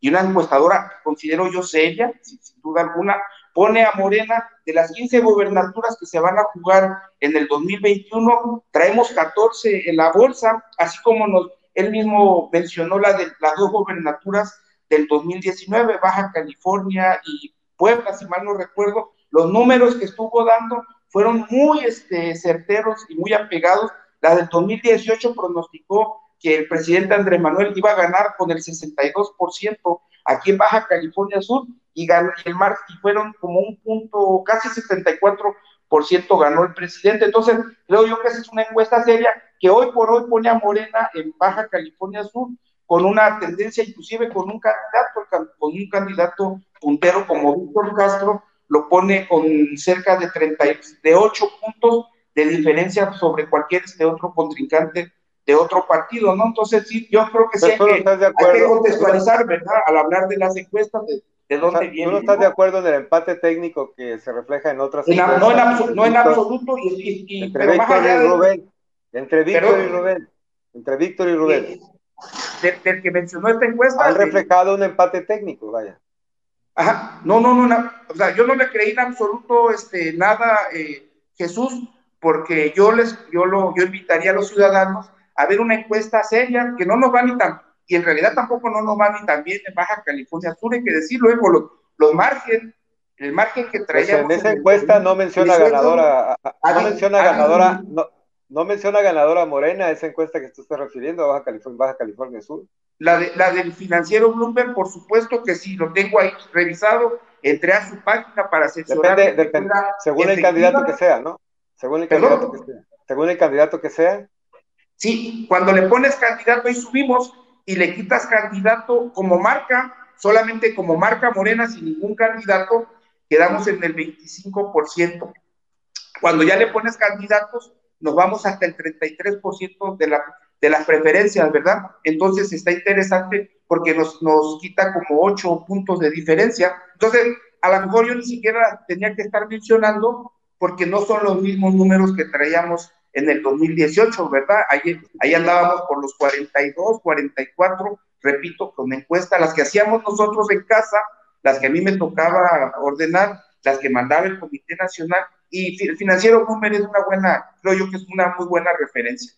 y una encuestadora, considero yo seria, sin, duda alguna, pone a Morena de las 15 gobernaturas que se van a jugar en el 2021, traemos 14 en la bolsa, así como nos, él mismo mencionó la de las dos gobernaturas del 2019, Baja California y Puebla, si mal no recuerdo, los números que estuvo dando fueron muy este, certeros y muy apegados. La del 2018 pronosticó que el presidente Andrés Manuel iba a ganar con el 62% aquí en Baja California Sur y, ganó, el mar, y fueron como un punto, casi 74% ganó el presidente. Entonces, creo yo que esa es una encuesta seria que hoy por hoy pone a Morena en Baja California Sur con una tendencia, inclusive con un candidato, con un candidato puntero como Víctor Castro, lo pone con cerca de 38 puntos de diferencia sobre cualquier este otro contrincante de otro partido, ¿no? Entonces, sí, yo creo que sí hay que, contextualizar, ¿verdad? Al hablar de las encuestas, de, de dónde viene. ¿Tú no estás de acuerdo en el empate técnico que se refleja en otras en, no, en no, en absoluto, y, y, entre Víctor y Rubén, entre Víctor y Rubén, entre Víctor y Rubén. Del, que mencionó esta encuesta. Han reflejado un empate técnico, vaya. Ajá, no, no, no, o sea, yo no le creí en absoluto este, nada, eh, Jesús, porque yo les, yo lo, yo invitaría a los ciudadanos a ver una encuesta seria, que no nos va ni tan, y en realidad tampoco no nos va ni tan bien en Baja California Sur, hay que decirlo, luego los, los margen, el margen que pues traía. en esa encuesta no menciona ganadora, no menciona ganadora, no, no menciona ganadora Morena, esa encuesta que tú estás refiriendo a Baja California, Baja California Sur. La, de, la del financiero Bloomberg, por supuesto que sí, lo tengo ahí revisado, entré a su página para asesorar. Depende, según el candidato que sea, ¿no? Según el candidato que sea. Según el candidato que sea, Sí, cuando le pones candidato ahí subimos y le quitas candidato como marca, solamente como marca morena sin ningún candidato, quedamos en el 25%. Cuando ya le pones candidatos, nos vamos hasta el 33% de, la, de las preferencias, ¿verdad? Entonces está interesante porque nos, nos quita como 8 puntos de diferencia. Entonces, a lo mejor yo ni siquiera tenía que estar mencionando porque no son los mismos números que traíamos en el 2018, ¿verdad? Ahí, ahí andábamos por los 42, 44, repito, con encuesta, las que hacíamos nosotros en casa, las que a mí me tocaba ordenar, las que mandaba el Comité Nacional, y el financiero Boomer es una buena, creo yo que es una muy buena referencia.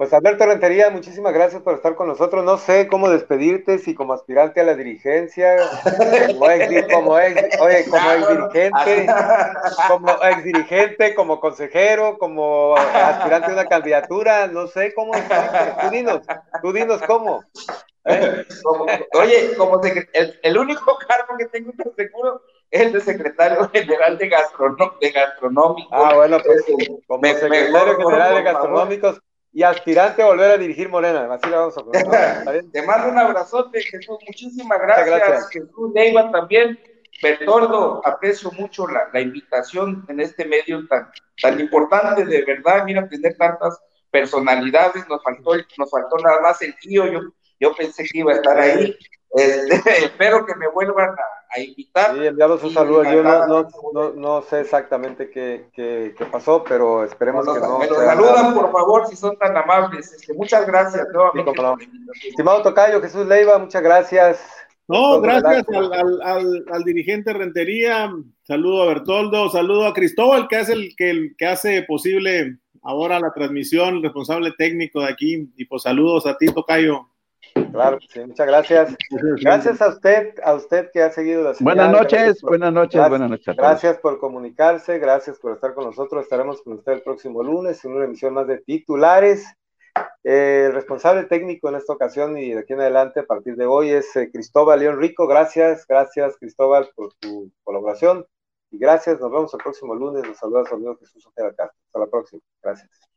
Pues Alberto Rentería, muchísimas gracias por estar con nosotros. No sé cómo despedirte, si como aspirante a la dirigencia, como ex, como ex, oye, como ex dirigente, como ex dirigente, como consejero, como aspirante a una candidatura, no sé cómo. Tú dinos, tú dinos cómo. ¿Eh? oye, como el, el, único cargo que tengo seguro es el de secretario general de, gastrono, de gastronómicos. Ah, bueno, pues como secretario general de gastronómicos y aspirante a volver a dirigir Morena. Así le vamos a poner. Te mando un abrazote, Jesús. Muchísimas gracias. Jesús Neiva también. Bertoldo, aprecio mucho la, la, invitación en este medio tan, tan importante, de verdad. Mira, tener tantas personalidades. Nos faltó, nos faltó nada más el tío. Yo, yo pensé que iba a estar ahí. Este, espero que me vuelvan a, invitar. Sí, enviados un saludo. Yo no, no, no, no, sé exactamente qué, qué, qué, pasó, pero esperemos que no. Me lo saludan, por favor, si son tan amables. Este, muchas gracias Estimado Tocayo, Jesús Leiva, muchas gracias. No, gracias al, al, al, al, dirigente Rentería, saludo a Bertoldo, saludo a Cristóbal, que es el que, el que hace posible ahora la transmisión, responsable técnico de aquí, y pues saludos a ti, Tocayo. Claro, sí, muchas gracias. Gracias a usted, a usted que ha seguido la Buenas noches, buenas noches, buenas noches. Gracias por comunicarse, gracias por estar con nosotros. Estaremos con usted el próximo lunes en una emisión más de titulares. Eh, el responsable técnico en esta ocasión y de aquí en adelante, a partir de hoy, es eh, Cristóbal León Rico. Gracias, gracias Cristóbal por tu colaboración y gracias. Nos vemos el próximo lunes. Nos saluda su amigo Jesús Ojeda Hasta la próxima. Gracias.